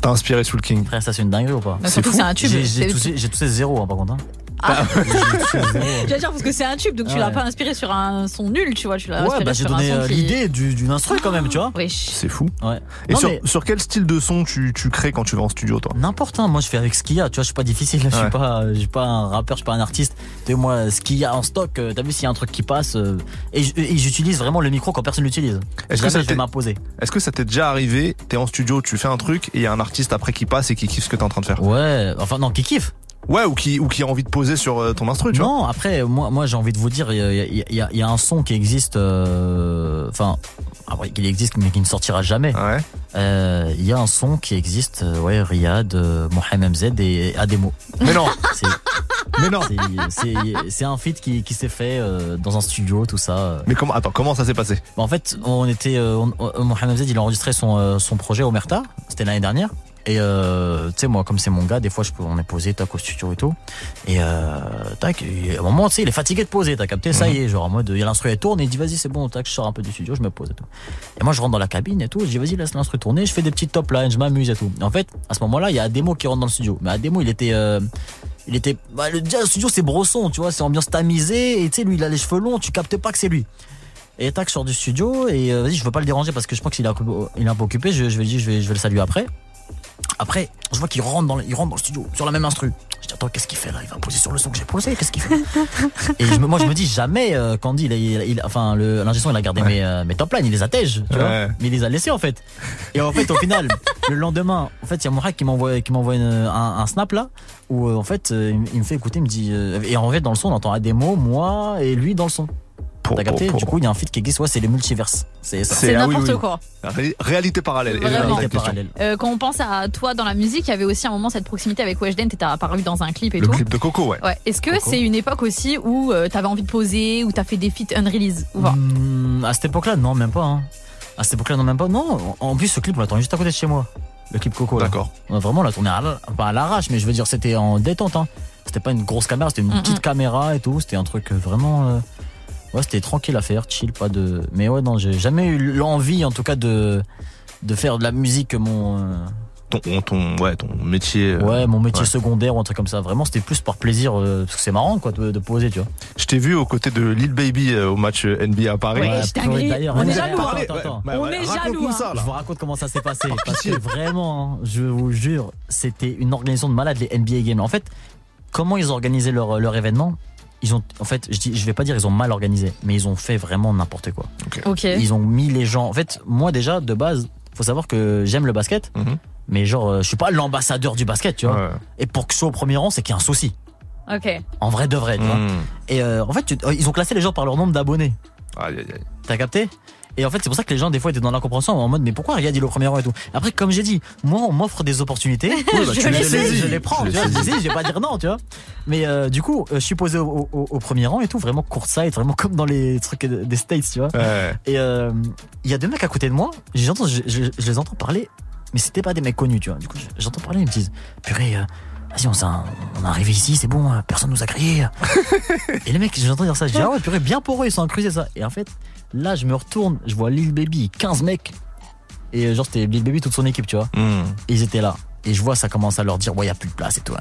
[SPEAKER 3] T'as inspiré Soul King.
[SPEAKER 8] Frère, ça, c'est une dinguerie ou pas
[SPEAKER 4] surtout,
[SPEAKER 3] fou.
[SPEAKER 4] c'est un tube.
[SPEAKER 8] J'ai j'ai
[SPEAKER 4] C'est-
[SPEAKER 8] toussé, j'ai toussé zéro, hein, par contre. hein.
[SPEAKER 4] Ah. J'allais dire parce que c'est un tube, donc tu l'as pas inspiré sur un son nul, tu vois. Tu l'as
[SPEAKER 8] Ouais,
[SPEAKER 4] inspiré
[SPEAKER 8] bah j'ai donné euh,
[SPEAKER 4] qui-
[SPEAKER 8] l'idée du- d'une instru quand même, tu vois.
[SPEAKER 4] Wesh.
[SPEAKER 3] C'est fou.
[SPEAKER 8] Ouais.
[SPEAKER 3] Et
[SPEAKER 8] Non,
[SPEAKER 3] sur,
[SPEAKER 8] mais-
[SPEAKER 3] sur quel style de son tu, tu crées quand tu vas en studio, toi?
[SPEAKER 8] N'importe un, moi je fais avec ce qu'il y a, tu vois, je suis pas difficile, je
[SPEAKER 3] Ouais.
[SPEAKER 8] suis pas, je suis pas un rappeur, je suis pas un artiste. Tu sais, moi, ce qu'il y a en stock, euh, t'as vu s'il y a un truc qui passe, euh, et j'utilise vraiment le micro quand personne l'utilise.
[SPEAKER 3] Est-ce que ça
[SPEAKER 8] je vais
[SPEAKER 3] t'est-
[SPEAKER 8] m'imposer.
[SPEAKER 3] Est-ce que ça t'est déjà arrivé T'es en studio, tu fais un truc et il y a un artiste après qui passe et qui kiffe ce que t'es en train de faire?
[SPEAKER 8] Ouais, enfin non, qui kiffe.
[SPEAKER 3] Ouais, ou qui, ou qui a envie de poser sur euh, ton instru, tu vois
[SPEAKER 8] Non, après, moi, moi j'ai envie de vous dire, il y a, il y a- il y a- il y a un son qui existe, euh, enfin, après qu'il existe mais qui ne sortira jamais.
[SPEAKER 3] Ouais.
[SPEAKER 8] Euh, Il y a un son qui existe, euh, ouais, Riyad, euh, Mohamed MZ et Ademo.
[SPEAKER 3] Mais non Mais non.
[SPEAKER 8] C'est- un feat qui, qui s'est fait euh, dans un studio, tout ça.
[SPEAKER 3] Mais comment, attends, comment ça s'est passé?
[SPEAKER 8] Bah, en fait, on était, euh, on- Mohamed Z, il a enregistré son, euh, son projet Omerta. C'était l'année dernière. Et euh, tu sais, moi, comme c'est mon gars, des fois, je peux, on est posé, tac, au studio et tout. Et euh, tac, et à un moment, tu sais, il est fatigué de poser, t'as capté, ça y est, genre en mode, il y a l'instru, elle tourne, et il dit, vas-y, c'est bon, tac, je sors un peu du studio, je me pose et tout. Et moi, je rentre dans la cabine et tout, je dis, vas-y, laisse l'instru tourner, je fais des petites top lines, je m'amuse et tout. Et en fait, à ce moment-là, il y a Ademo qui rentre dans le studio. Mais Ademo, il était, euh, il était, bah, le, déjà, le studio, c'est brosson, tu vois, c'est ambiance tamisée, et tu sais, lui, il a les cheveux longs, tu captes pas que c'est lui. Et tac, je sors du studio et euh, vas-y, je veux pas le déranger parce que je pense qu'il est un peu, occupé. Je, je vais je vais, je vais le saluer après. Après, je vois qu'il rentre dans, le, il rentre dans le studio sur la même instru. Je dis attends, qu'est-ce qu'il fait là? Il va poser sur le son que j'ai posé. Qu'est-ce qu'il fait? Et je me- moi, je me dis jamais, euh, Candy, il, a- il a- il a- enfin, le l'ingé son, il a gardé mes, euh, mes top lines, il les attège, tu vois?
[SPEAKER 3] Ouais.
[SPEAKER 8] Mais il les a laissés en fait. Et en fait, au final, le lendemain, en fait, il y a mon hack qui m'envoie, qui m'envoie une- un, un snap là où euh, en fait, euh, il me- il me fait écouter, il me dit, euh, et en fait, dans le son, on entend Ademo, moi et lui dans le son. T'as capté
[SPEAKER 3] pour-
[SPEAKER 8] Du coup, il y a un feat qui existe, ouais, c'est les multiverses. C'est ça.
[SPEAKER 4] C'est
[SPEAKER 3] ah oui,
[SPEAKER 4] n'importe
[SPEAKER 3] oui.
[SPEAKER 4] quoi.
[SPEAKER 3] Ré- Réalité parallèle.
[SPEAKER 8] Réalité parallèle.
[SPEAKER 4] Euh, quand on pense à toi dans la musique, il y avait aussi un moment cette proximité avec Weshden, t'étais apparu dans un clip et
[SPEAKER 3] Le
[SPEAKER 4] tout.
[SPEAKER 3] clip de Coco, ouais.
[SPEAKER 4] Ouais. Est-ce que c'est une époque aussi où euh, t'avais envie de poser, où t'as fait des feats unrelease ou pas
[SPEAKER 8] Hmm, à cette époque-là, non, même pas. hein. À cette époque-là, non, même pas. Non, en plus, ce clip, on l'a tourné juste à côté de chez moi. Le clip Coco.
[SPEAKER 3] D'accord.
[SPEAKER 8] On a Vraiment, on l'a tourné à pas à l'arrache, mais je veux dire, c'était en détente. Hein. C'était pas une grosse caméra, c'était une
[SPEAKER 4] Mhm.
[SPEAKER 8] petite caméra et tout. C'était un truc euh, vraiment. euh, Ouais, c'était tranquille à faire, chill, pas de. Mais ouais, non, j'ai jamais eu l'envie, en tout cas, de de faire de la musique mon. euh,
[SPEAKER 3] Ton, ton, ouais, ton métier. euh,
[SPEAKER 8] Ouais, mon métier
[SPEAKER 3] ouais.
[SPEAKER 8] secondaire ou un truc comme ça. Vraiment, c'était plus par plaisir, euh, parce que c'est marrant, quoi, de, de poser, tu vois.
[SPEAKER 3] Je t'ai vu aux côtés de Lil Baby euh, au match NBA à Paris.
[SPEAKER 4] Ouais, je
[SPEAKER 8] d'ailleurs,
[SPEAKER 4] On est jaloux.
[SPEAKER 8] attends,
[SPEAKER 3] Parlez,
[SPEAKER 8] attends,
[SPEAKER 3] ouais,
[SPEAKER 8] attends.
[SPEAKER 3] ouais,
[SPEAKER 4] On
[SPEAKER 3] ouais,
[SPEAKER 4] est jaloux,
[SPEAKER 3] ça,
[SPEAKER 8] Je
[SPEAKER 3] là.
[SPEAKER 8] vous raconte comment ça s'est passé.
[SPEAKER 3] Par
[SPEAKER 8] parce que vraiment, hein, je vous jure, c'était une organisation de malade, les NBA Games. En fait, comment ils ont organisé leur, leur événement? Ils ont, en fait, je, dis, je vais pas dire ils ont mal organisé, mais ils ont fait vraiment n'importe quoi.
[SPEAKER 4] Ok.
[SPEAKER 8] Ils ont mis les gens. En fait, moi déjà de base, faut savoir que j'aime le basket,
[SPEAKER 3] Mhm.
[SPEAKER 8] mais genre, euh, je suis pas l'ambassadeur du basket, tu vois.
[SPEAKER 3] Ouais.
[SPEAKER 8] Et pour que je sois au premier rang, c'est qu'il y a un souci.
[SPEAKER 4] Ok.
[SPEAKER 8] En vrai de vrai, tu vois.
[SPEAKER 3] Mmh.
[SPEAKER 8] Et euh, en fait, tu- euh, ils ont classé les gens par leur nombre d'abonnés.
[SPEAKER 3] Aïe, aïe, aïe.
[SPEAKER 8] T'as capté? Et en fait, c'est pour ça que les gens, des fois, étaient dans l'incompréhension en mode, mais pourquoi il est au premier rang et tout? Après, comme j'ai dit, moi, on m'offre des opportunités.
[SPEAKER 3] bah,
[SPEAKER 8] je,
[SPEAKER 3] les
[SPEAKER 8] les,
[SPEAKER 3] saisis.
[SPEAKER 8] je les prends,
[SPEAKER 3] Tu
[SPEAKER 8] tu vois. Je, je vais pas dire non, tu vois. Mais euh, du coup, euh, je suis posé au, au- au premier rang et tout, vraiment courtside, vraiment comme dans les trucs des States, tu vois.
[SPEAKER 3] Ouais.
[SPEAKER 8] Et euh, il y a deux mecs à côté de moi, j'entends, je, je- je les entends parler, mais c'était pas des mecs connus, tu vois. Du coup, je- j'entends parler, ils me disent, purée, euh, vas-y, on, est arrivé ici, c'est bon, personne nous a crié. et les mecs, j'entends dire ça, je dis, ah ouais, purée, bien pour eux, ils sont incrusés ça. Et en fait, là, je me retourne, je vois Lil Baby, 15 mecs, et euh, genre, c'était Lil Baby, toute son équipe, tu vois.
[SPEAKER 3] Mmh.
[SPEAKER 8] Et ils étaient là. Et je vois, ça commence à leur dire, ouais, y a plus de place et tout.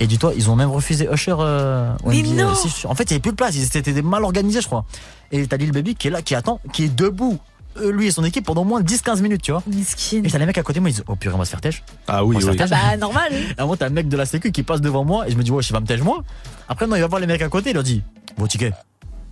[SPEAKER 8] Et dis-toi, ils ont même refusé Usher. Euh,
[SPEAKER 4] Mais
[SPEAKER 8] NBA,
[SPEAKER 4] non
[SPEAKER 8] En fait, il y avait plus de place. Ils étaient mal organisés, je crois. Et t'as Lil Baby qui est là, qui attend, qui est debout, euh, lui et son équipe, pendant au moins 10-15 minutes, tu vois.
[SPEAKER 4] Miskin.
[SPEAKER 8] Et t'as les mecs à côté de moi, ils disent, oh purée, on va se faire têche.
[SPEAKER 3] Ah oui, oui.
[SPEAKER 4] Ah bah normal.
[SPEAKER 8] Et à un moment, t'as un mec de la sécu qui passe devant moi, et je me dis, ouais, je vais me têche moi. Après, non, il va voir les mecs à côté, il leur dit, vos tickets.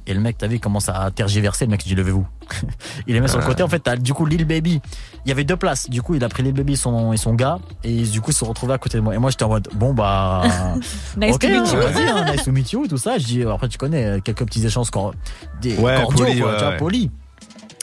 [SPEAKER 8] Et le mec, t'as vu, il commence à tergiverser. Le mec, il dit, levez-vous. il les met sur le côté. En fait, t'as du coup Lil Baby. Il y avait deux places. Du coup, il a pris Lil Baby son, et son gars. Et du coup, ils se sont retrouvés à côté de moi. Et moi, j'étais en mode, bon, bah.
[SPEAKER 4] Nice to meet you.
[SPEAKER 8] vas-y, hein, nice to meet you tout ça. Je dis, après, tu connais euh, quelques petits échanges cor- des
[SPEAKER 3] Ouais,
[SPEAKER 8] cordiaux,
[SPEAKER 3] poli,
[SPEAKER 8] quoi,
[SPEAKER 3] ouais,
[SPEAKER 8] tu vois,
[SPEAKER 3] ouais.
[SPEAKER 8] polis.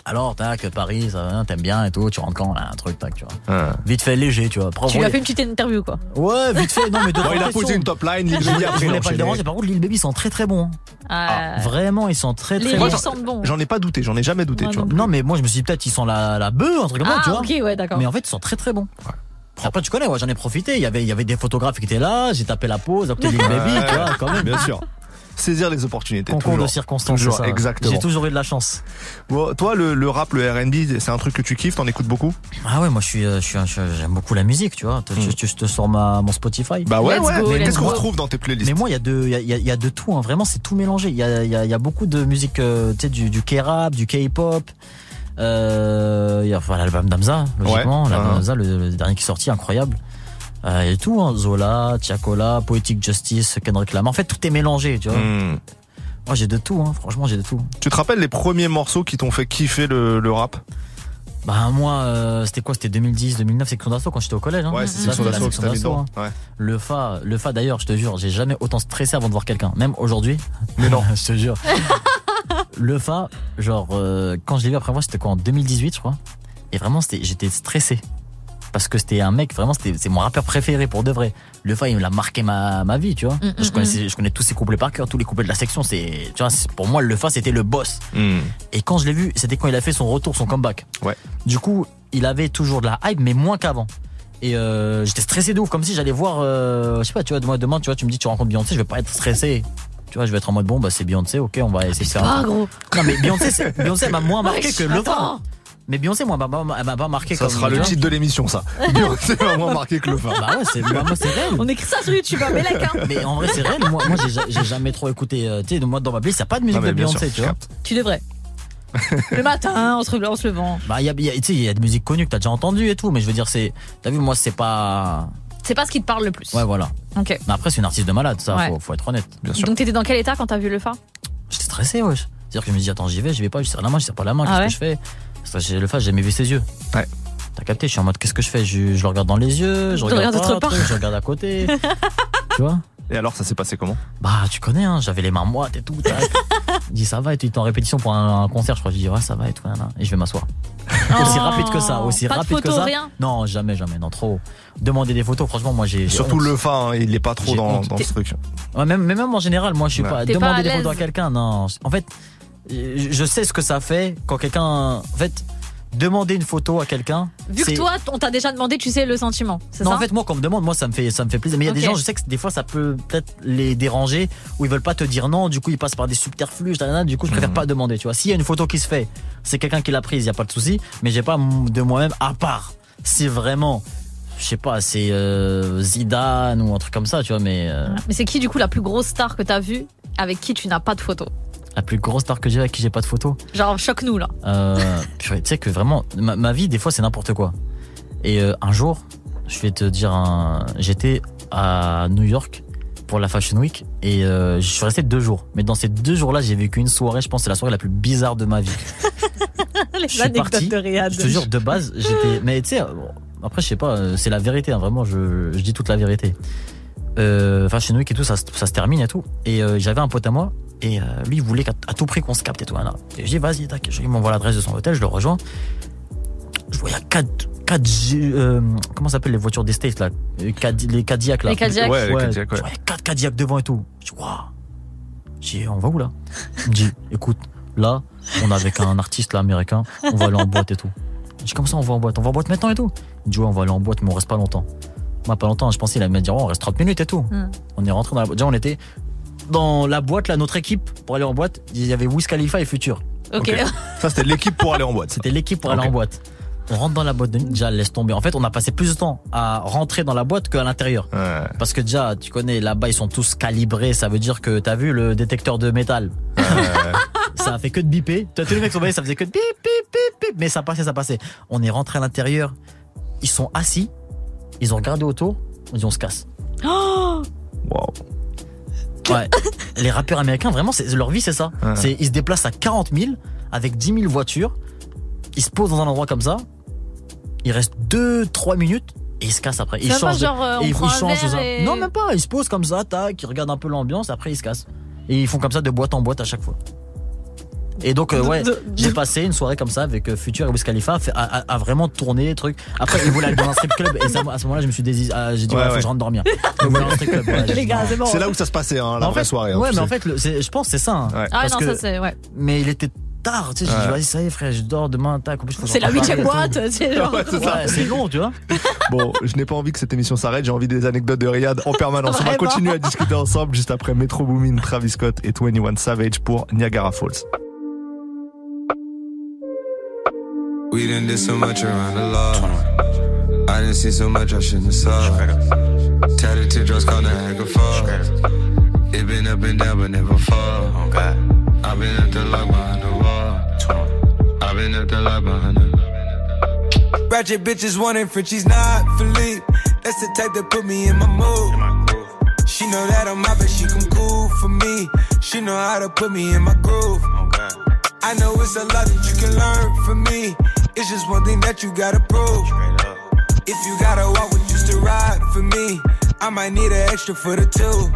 [SPEAKER 8] Alors, tac, Paris, ça t'aimes bien et tout, tu rentres quand, là, un truc, tac, tu vois.
[SPEAKER 3] Ouais.
[SPEAKER 8] Vite fait, léger, tu vois.
[SPEAKER 4] Tu
[SPEAKER 8] on
[SPEAKER 4] lui as fait une petite interview quoi.
[SPEAKER 8] Ouais, vite fait, non, mais deux,
[SPEAKER 3] Bon, il a posé une top line, Lil
[SPEAKER 8] Je
[SPEAKER 3] Baby après
[SPEAKER 8] je
[SPEAKER 3] il a
[SPEAKER 8] voulais pas le déranger. Par contre, Lil Baby, ils sont très très bons. hein.
[SPEAKER 4] Ah,
[SPEAKER 8] Vraiment, ils sont très très
[SPEAKER 4] les
[SPEAKER 8] bons.
[SPEAKER 4] riches sentent bon.
[SPEAKER 3] J'en ai pas douté, j'en ai jamais douté,
[SPEAKER 4] Moi
[SPEAKER 3] tu vois.
[SPEAKER 4] non
[SPEAKER 8] Non, mais moi, je me suis dit, peut-être, ils sont la, la bœuf, un truc comme ça,
[SPEAKER 4] Ah
[SPEAKER 8] tu vois.
[SPEAKER 4] ok ouais d'accord.
[SPEAKER 8] Mais en fait, ils sont très très bons. Après, tu connais, ouais, j'en ai profité. Il y avait, il y avait des photographes qui étaient là. J'ai tapé la pause, après Lil Baby, tu vois, quand même.
[SPEAKER 3] Bien sûr. Saisir les opportunités.
[SPEAKER 8] Concours
[SPEAKER 3] toujours.
[SPEAKER 8] de circonstances,
[SPEAKER 3] Toujours,
[SPEAKER 8] ça.
[SPEAKER 3] exactement.
[SPEAKER 8] J'ai toujours eu de la chance.
[SPEAKER 3] Bon, toi, le, le rap, le R&B, c'est un truc que tu kiffes, t'en écoutes beaucoup?
[SPEAKER 8] Ah ouais, moi, je suis, euh, je suis, un- je- j'aime beaucoup la musique, tu vois.
[SPEAKER 3] Hmm.
[SPEAKER 8] tu- Je te sors ma, mon Spotify.
[SPEAKER 3] Bah ouais, ouais.
[SPEAKER 4] go,
[SPEAKER 3] Mais Qu'est-ce qu'on
[SPEAKER 4] go.
[SPEAKER 3] retrouve dans tes playlists?
[SPEAKER 8] Mais moi, il y a de, il y y a- il y a de tout. hein. Vraiment, c'est tout mélangé. Il y a, il y a, y a beaucoup de musique, euh, tu sais, du, du K-rap, du K-pop. Euh, il y a enfin, l'album d'Amza, logiquement.
[SPEAKER 3] Ouais.
[SPEAKER 8] L'album
[SPEAKER 3] Ah.
[SPEAKER 8] d'Amza, le, le dernier qui est sorti, incroyable. Euh, il y a tout, hein. Zola, Tiakola, Poetic Justice, Kendrick Lamar. En fait, tout est mélangé, tu vois.
[SPEAKER 3] Hmm.
[SPEAKER 8] Moi, j'ai de tout, hein. Franchement, j'ai de tout.
[SPEAKER 3] Tu te rappelles les premiers morceaux qui t'ont fait kiffer le, le rap?
[SPEAKER 8] Bah, moi, euh, c'était quoi? C'était 2010, 2009, section d'assaut quand j'étais au collège, hein.
[SPEAKER 3] Ouais, c'est Section d'assaut
[SPEAKER 8] d'assaut, hein.
[SPEAKER 3] Ouais.
[SPEAKER 8] Le Fa, le Fa d'ailleurs, je te jure, j'ai jamais autant stressé avant de voir quelqu'un, même aujourd'hui.
[SPEAKER 3] Mais non.
[SPEAKER 8] je te jure. le Fa, genre, euh, quand je l'ai vu après moi, c'était quoi? En 2018, je crois. Et vraiment, c'était, j'étais stressé. Parce que c'était un mec vraiment c'était c'est mon rappeur préféré pour de vrai. Le Fa il a marqué ma, ma vie, tu vois.
[SPEAKER 4] Mm,
[SPEAKER 8] je
[SPEAKER 4] mm,
[SPEAKER 8] connaissais je connais tous ses couplets par cœur, tous les couplets de la section, c'est tu vois, pour moi le Fa c'était le boss. Et quand je l'ai vu, c'était quand il a fait son retour, son comeback.
[SPEAKER 3] Ouais.
[SPEAKER 8] Du coup, il avait toujours de la hype, mais moins qu'avant. Et euh, j'étais stressé de ouf, comme si j'allais voir, euh, je sais pas, tu vois, moi demain, tu vois, tu me dis, tu rencontres Beyoncé, je vais pas être stressé. Tu vois, je vais être en mode bon, bah c'est Beyoncé, ok, on va essayer de faire.
[SPEAKER 4] pas
[SPEAKER 8] un truc.
[SPEAKER 4] gros.
[SPEAKER 8] Non, mais Beyoncé, c'est- Beyoncé m'a moins marqué
[SPEAKER 4] Wesh,
[SPEAKER 8] que le
[SPEAKER 4] attends.
[SPEAKER 8] Mais Beyoncé, moi, elle m'a- m'a pas marqué
[SPEAKER 3] Ça
[SPEAKER 8] comme.
[SPEAKER 3] sera le titre de l'émission, ça. Beyoncé va moins marqué que le phare.
[SPEAKER 8] Bah ouais, c'est bah, moi, c'est réel.
[SPEAKER 4] On écrit ça sur YouTube, hein, mais hein.
[SPEAKER 8] Mais en vrai, c'est réel. Moi, moi j'ai ja- j'ai jamais trop écouté. euh, tu sais, moi, dans ma playlist, il n'y a pas de musique
[SPEAKER 3] Non,
[SPEAKER 8] de Beyoncé,
[SPEAKER 3] sûr,
[SPEAKER 8] tu vois.
[SPEAKER 4] Tu devrais. Le matin, en se, en se levant.
[SPEAKER 8] Bah, il y a, y a- tu sais, il y a des musiques connues que t'as déjà entendues et tout, mais je veux dire, c'est. T'as vu, moi, c'est pas.
[SPEAKER 4] C'est pas ce qui te parle le plus.
[SPEAKER 8] Ouais, voilà.
[SPEAKER 4] Ok.
[SPEAKER 8] Mais après, c'est une artiste de malade, ça,
[SPEAKER 4] Ouais.
[SPEAKER 8] faut, faut être honnête. Bien
[SPEAKER 4] Donc t'étais dans quel état quand t'as vu le phare?
[SPEAKER 8] J'étais stressé, wesh. C'est-à-dire que je me dis, attends, j'y vais, j'y vais pas, je serre la main, je serre pas la main,
[SPEAKER 4] Ah
[SPEAKER 8] qu'est-ce
[SPEAKER 4] ouais
[SPEAKER 8] que je fais? Le face, j'ai jamais vu ses yeux.
[SPEAKER 3] Ouais.
[SPEAKER 8] T'as capté, je suis en mode, qu'est-ce que je fais? Je, je le regarde dans les yeux, je regarde
[SPEAKER 4] autre part.
[SPEAKER 8] truc, je regarde à côté. tu vois?
[SPEAKER 3] Et alors, ça s'est passé comment?
[SPEAKER 8] Bah, tu connais, hein, j'avais les mains moites et tout. Il dit, ça va, et tu es en répétition pour un, un concert, je crois. Je dis, ouais, ça va et tout, et je vais m'asseoir. aussi rapide que ça, aussi
[SPEAKER 4] Oh, Pas de
[SPEAKER 8] rapide que
[SPEAKER 4] photos,
[SPEAKER 8] ça.
[SPEAKER 4] rien
[SPEAKER 8] Non, jamais, jamais, non, trop. Demander des photos, franchement, moi j'ai.
[SPEAKER 3] Surtout
[SPEAKER 8] honte.
[SPEAKER 3] le fa, hein, il est pas trop dans, dans ce truc.
[SPEAKER 8] Ouais, même, mais même en général, moi je suis
[SPEAKER 3] Ouais.
[SPEAKER 8] pas. Demander des photos à quelqu'un, non. En fait, je sais ce que ça fait quand quelqu'un. En fait, demander une photo à quelqu'un.
[SPEAKER 4] Vu que toi, on t'a déjà demandé, tu sais le sentiment. C'est
[SPEAKER 8] non,
[SPEAKER 4] ça
[SPEAKER 8] en fait, moi, quand on me demande, moi, ça me fait, ça me fait plaisir. Mais il y a des gens, je sais que des fois, ça peut peut-être les déranger, ou ils veulent pas te dire non, du coup, ils passent par des subterfuges, du coup, je
[SPEAKER 3] Mhm.
[SPEAKER 8] préfère pas demander, tu vois. S'il y a une photo qui se fait, c'est quelqu'un qui l'a prise, il y a pas de souci, mais j'ai pas de moi-même, à part, si vraiment, je sais pas, c'est euh, Zidane ou un truc comme ça, tu vois, mais euh,
[SPEAKER 4] Mais c'est qui du coup la plus grosse star que t'as vue avec qui tu n'as pas de photo?
[SPEAKER 8] La plus grosse star que j'ai avec qui j'ai pas de photo.
[SPEAKER 4] Genre, choque-nous là.
[SPEAKER 8] Euh, tu sais que vraiment, ma, ma vie, des fois, c'est n'importe quoi. Et euh, un jour, je vais te dire, un... j'étais à New York pour la Fashion Week et euh, je suis resté deux jours. Mais dans ces deux jours-là, j'ai vécu une soirée, je pense, que c'est la soirée la plus bizarre de ma vie.
[SPEAKER 4] Les
[SPEAKER 8] Je suis
[SPEAKER 4] anecdotes
[SPEAKER 8] parti,
[SPEAKER 4] de Riyad.
[SPEAKER 8] Je te jure, de base, j'étais. Mais tu sais, bon, après, je sais pas, c'est la vérité, hein, vraiment, je, je dis toute la vérité. Euh, Fashion Week et tout, ça, se- ça se termine et tout. Et euh, j'avais un pote à moi, et euh, lui, il voulait qu'à à tout prix qu'on se capte et tout. Et je dis, vas-y, tac, je- il m'envoie l'adresse de son hôtel, je le rejoins. Je vois, il y a 4. quatre G- euh, comment ça s'appelle les voitures des States là? Les, Cadi- les Cadillac là
[SPEAKER 4] Les Cadillac.
[SPEAKER 3] Ouais, les Cadillac, ouais.
[SPEAKER 8] je vois, il y a 4 Cadillac devant et tout je dis waouh je dis on va où là? Il me dit écoute là on est avec un artiste là américain on va aller en boîte et tout je dis comme ça on va en boîte on va en boîte maintenant et tout? Il me dit ouais on va aller en boîte mais on reste pas longtemps moi pas longtemps je pensais il allait me dire ouais, on reste 30 minutes et tout
[SPEAKER 4] Hmm.
[SPEAKER 8] on est rentré dans la boîte déjà on était dans la boîte là notre équipe pour aller en boîte il y avait Wiz Khalifa et Future
[SPEAKER 4] Ok.
[SPEAKER 3] Ça, c'était l'équipe pour aller en boîte.
[SPEAKER 8] c'était l'équipe pour aller en boîte on rentre dans la boîte de nuit déjà laisse tomber en fait on a passé plus de temps à rentrer dans la boîte qu'à l'intérieur
[SPEAKER 3] Ouais.
[SPEAKER 8] parce que déjà, tu connais, là-bas, ils sont tous calibrés. Ça veut dire que t'as vu le détecteur de métal. ça a fait que de biper. T'as tous les mecs qui sont ça faisait que de bip, bip, bip, bip. Mais ça passait, ça passait. On est rentré à l'intérieur. Ils sont assis. Ils ont regardé autour. On dit, on se casse.
[SPEAKER 4] Oh
[SPEAKER 3] Wow.
[SPEAKER 8] Ouais. les rappeurs américains, vraiment, c'est, leur vie, c'est ça.
[SPEAKER 3] Ouais.
[SPEAKER 8] C'est, ils se déplacent à 40 000 avec 10 000 voitures. Ils se posent dans un endroit comme ça. Il reste 2-3 minutes. Et ils se cassent après. Ils changent de-
[SPEAKER 4] genre, euh, on
[SPEAKER 8] et ils changent
[SPEAKER 4] et-
[SPEAKER 8] Non, même pas. Ils se posent comme ça, tac, ils regardent un peu l'ambiance, après ils se cassent. Et ils font comme ça de boîte en boîte à chaque fois. Et donc, euh, ouais, j'ai passé une soirée comme ça avec euh, Future et Wiz Khalifa à, à- à- à vraiment tourner les trucs. Après, ils voulaient aller dans un strip club et ça, à ce moment-là, je me suis dési... ah, j'ai dit,
[SPEAKER 3] Ouais,
[SPEAKER 8] ouais, faut que je rentre dormir.
[SPEAKER 4] C'est bon.
[SPEAKER 3] Là où ça se passait, hein, la
[SPEAKER 8] en
[SPEAKER 3] vraie
[SPEAKER 8] fait,
[SPEAKER 3] soirée. hein,
[SPEAKER 8] Ouais, mais en fait, le- je pense que c'est ça. hein.
[SPEAKER 3] Ouais.
[SPEAKER 4] Ah
[SPEAKER 8] Parce
[SPEAKER 4] non,
[SPEAKER 8] que-
[SPEAKER 4] ça c'est. Ouais.
[SPEAKER 8] Mais il était tard, tu sais. J'ai dit,
[SPEAKER 3] Ouais.
[SPEAKER 8] vas-y, ça y est, frère, je dors demain, tac.
[SPEAKER 4] C'est la huitième boîte, c'est genre.
[SPEAKER 3] Ouais, c'est ça.
[SPEAKER 8] Ouais, c'est long, tu vois.
[SPEAKER 3] Bon, je n'ai pas envie que cette émission s'arrête. J'ai envie des anecdotes de Riyad en permanence. On va continuer à discuter ensemble juste après Metro Boomin, Travis Scott et 21 Savage pour Niagara Falls.
[SPEAKER 13] We done did so much around the law. I didn't see so much I shouldn't have saw. Tatted teardrops called the heck of fall. It been up and down but never fall. I've been up the lock behind the wall. I've been up the lock behind the
[SPEAKER 9] Ratchet bitches wanting Frenchies, not Philippe. That's the type that put me in my mood. She know that I'm out, but she come cool for me. She know how to put me in my groove. I know it's a lot that you can learn from me. It's just one thing that you gotta prove. If you gotta walk with used to ride for me, I might need an extra for the two.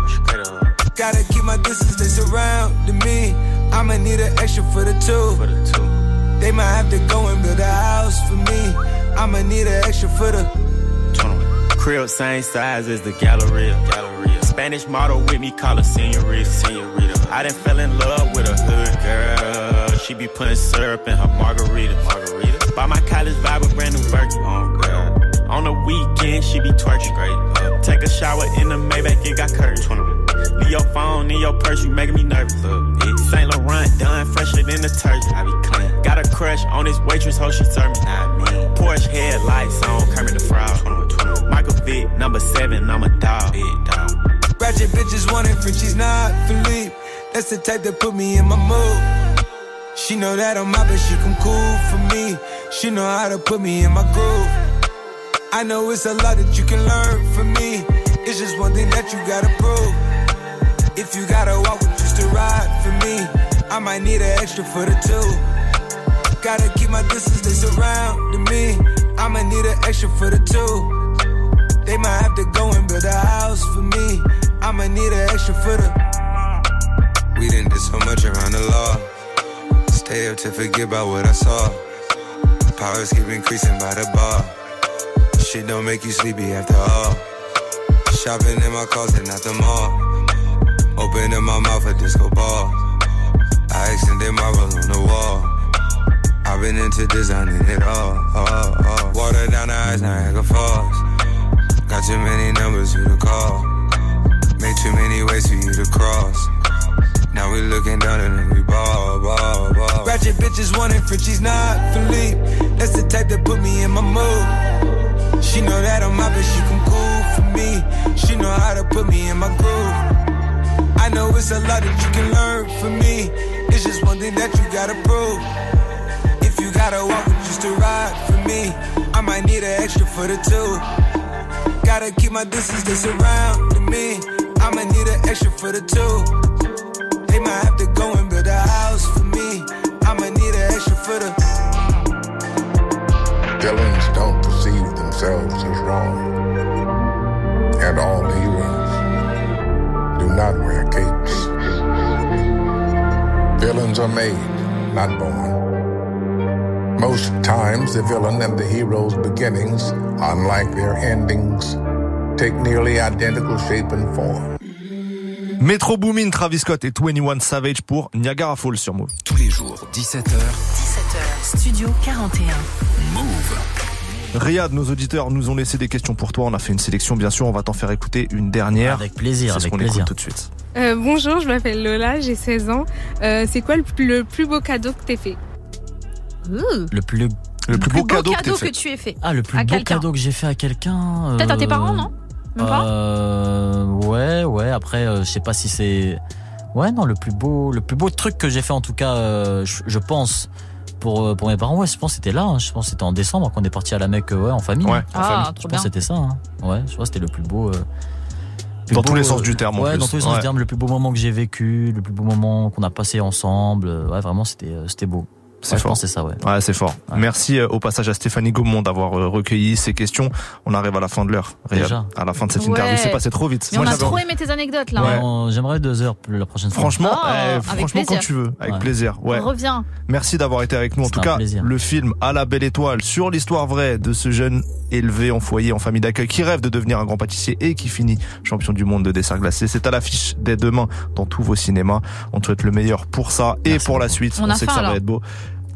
[SPEAKER 9] Gotta keep my distance, they surrounding me. I'ma need an extra for the two. They might have to go and build a house for me. I'ma need an extra for the
[SPEAKER 14] crib, same size as the Galleria. Galleria. Spanish model with me, call her senorita. senorita. I done fell in love with a hood girl. She be putting syrup in her margarita. Margarita. Buy my college vibe a brand new Birkin. Oh, girl. On the weekend, she be twerking. Great. Take a shower in the Maybach, it got curtains. Leave your phone in your purse, you making me nervous. Look, Saint Laurent done fresher than the turkey. I be clean. Got a crush on this waitress, hoe she serve me. Not me. Porsche headlights on, Kermit the Frog. Michael Vick, number seven, I'm a dog. Big dog.
[SPEAKER 15] Ratchet bitches wanting Frenchies, not Philippe. That's the type that put me in my mood. She know that I'm out, but she come cool for me. She know how to put me in my groove. I know it's a lot that you can learn from me. It's just one thing that you gotta prove. If you gotta walk with just a ride for me, I might need an extra for the two. Gotta keep my distance, they surround me. I might need an extra for the two. They might have to go and build a house for me. I might need an extra for the.
[SPEAKER 13] We didn't do so much around the law. Stay up to forget about what I saw. Powers keep increasing by the bar. Shit don't make you sleepy after all. Shopping in my closet, not the mall. Opening my mouth a disco ball. I extended marble on the wall. I've been into designing it all. Water down the eyes, Niagara Falls. Got too many numbers for to call. Made too many ways for you to cross. Now we looking down and we ball, ball, ball.
[SPEAKER 15] Ratchet bitches wanting Frenchies, not Philippe. That's the type that put me in my mood. She know that I'm out, but she come cool for me. She know how to put me in my groove. I know it's a lot that you can learn from me. It's just one thing that you gotta prove. If you gotta walk just to ride for me, I might need an extra for the two. Gotta keep my distance, they surround me. I might need an extra for the two. They might have to go and build a house for me. I might need an extra for the.
[SPEAKER 16] Villains don't perceive themselves as wrong. And all heroes do not wear capes. Villains are made, not born. Most times, the villain and the hero's beginnings, unlike their endings, take nearly identical shape and form.
[SPEAKER 3] Metro Boomin, Travis Scott et 21 Savage pour Niagara Falls sur Move.
[SPEAKER 1] Tous les jours, 17h.
[SPEAKER 2] 17h, Studio 41.
[SPEAKER 1] Move.
[SPEAKER 3] Riyad, nos auditeurs nous ont laissé des questions pour toi. On a fait une sélection, bien sûr. On va t'en faire écouter une dernière.
[SPEAKER 8] Avec plaisir,
[SPEAKER 3] C'est ce
[SPEAKER 8] avec
[SPEAKER 3] qu'on
[SPEAKER 8] plaisir.
[SPEAKER 3] écoute tout de suite.
[SPEAKER 17] Euh, bonjour, je m'appelle Lola, j'ai 16 ans. Euh, c'est quoi le plus, le plus beau cadeau que t'aies fait?
[SPEAKER 8] Le plus,
[SPEAKER 3] le plus
[SPEAKER 4] beau cadeau que tu aies fait.
[SPEAKER 8] Ah, le plus
[SPEAKER 4] à
[SPEAKER 8] beau
[SPEAKER 4] quelqu'un.
[SPEAKER 8] cadeau que j'ai fait à quelqu'un.
[SPEAKER 4] Peut-être à tes
[SPEAKER 8] euh,
[SPEAKER 4] parents, non? Même pas
[SPEAKER 8] euh, Ouais, ouais. Après, euh, je sais pas si c'est. Ouais, non, le plus beau, le plus beau truc que j'ai fait en tout cas, euh, je, je pense. Pour, euh, pour mes parents, ouais, je pense que c'était là. hein. Je pense que c'était en décembre quand on est parti à la Mecque, ouais, en famille.
[SPEAKER 3] Ouais, en
[SPEAKER 4] Ah,
[SPEAKER 3] famille.
[SPEAKER 4] trop
[SPEAKER 8] Je
[SPEAKER 4] bien.
[SPEAKER 8] pense que c'était ça. hein. Ouais, je crois que c'était le plus beau. euh, plus
[SPEAKER 3] Dans
[SPEAKER 8] beau,
[SPEAKER 3] tous les sens
[SPEAKER 8] euh,
[SPEAKER 3] du terme, en
[SPEAKER 8] Ouais,
[SPEAKER 3] plus.
[SPEAKER 8] dans tous les sens
[SPEAKER 3] Ouais.
[SPEAKER 8] du terme. Le plus beau moment que j'ai vécu, le plus beau moment qu'on a passé ensemble. euh, Ouais, vraiment, c'était, euh, c'était beau.
[SPEAKER 3] C'est
[SPEAKER 8] Ouais, je
[SPEAKER 3] fort.
[SPEAKER 8] pense que c'est ça, ouais.
[SPEAKER 3] Ouais, c'est fort. Merci euh, au passage à Stéphanie Gaumont d'avoir euh, recueilli ces questions. On arrive à la fin de l'heure.
[SPEAKER 8] Déjà.
[SPEAKER 3] À la fin de cette
[SPEAKER 4] Ouais.
[SPEAKER 3] interview, c'est passé trop vite.
[SPEAKER 4] Mais on a trop aimé tes anecdotes là.
[SPEAKER 3] Ouais.
[SPEAKER 8] Non, J'aimerais deux heures plus la prochaine fois.
[SPEAKER 3] Franchement,
[SPEAKER 4] Oh, avec
[SPEAKER 3] franchement quand tu veux, avec
[SPEAKER 8] Ouais.
[SPEAKER 3] plaisir. Ouais.
[SPEAKER 4] Reviens.
[SPEAKER 3] Merci d'avoir été avec nous. En
[SPEAKER 8] C'était
[SPEAKER 3] tout cas,
[SPEAKER 8] plaisir.
[SPEAKER 3] le film À la belle étoile sur l'histoire vraie de ce jeune élevé en foyer, en famille d'accueil, qui rêve de devenir un grand pâtissier et qui finit champion du monde de dessert glacé. C'est à l'affiche dès demain dans tous vos cinémas. On te souhaite le meilleur pour ça et
[SPEAKER 8] Merci
[SPEAKER 3] pour la suite.
[SPEAKER 4] On a
[SPEAKER 3] sait que ça va être beau.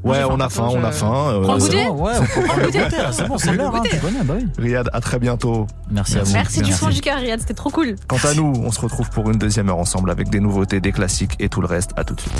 [SPEAKER 4] Moi,
[SPEAKER 3] Ouais,
[SPEAKER 4] j'ai
[SPEAKER 3] on a faim, on a faim. euh,
[SPEAKER 4] Prends le
[SPEAKER 8] c'est
[SPEAKER 4] goûter
[SPEAKER 8] ouais, le c'est bon, c'est l'heure, hein,
[SPEAKER 4] goûter.
[SPEAKER 8] tu connais, bah oui.
[SPEAKER 3] Riyad, à très bientôt.
[SPEAKER 8] Merci à vous.
[SPEAKER 4] Merci du fond du cœur, Riyad, c'était trop cool.
[SPEAKER 3] Quant à nous, on se retrouve pour une deuxième heure ensemble avec des nouveautés, des classiques et tout le reste. À tout de suite.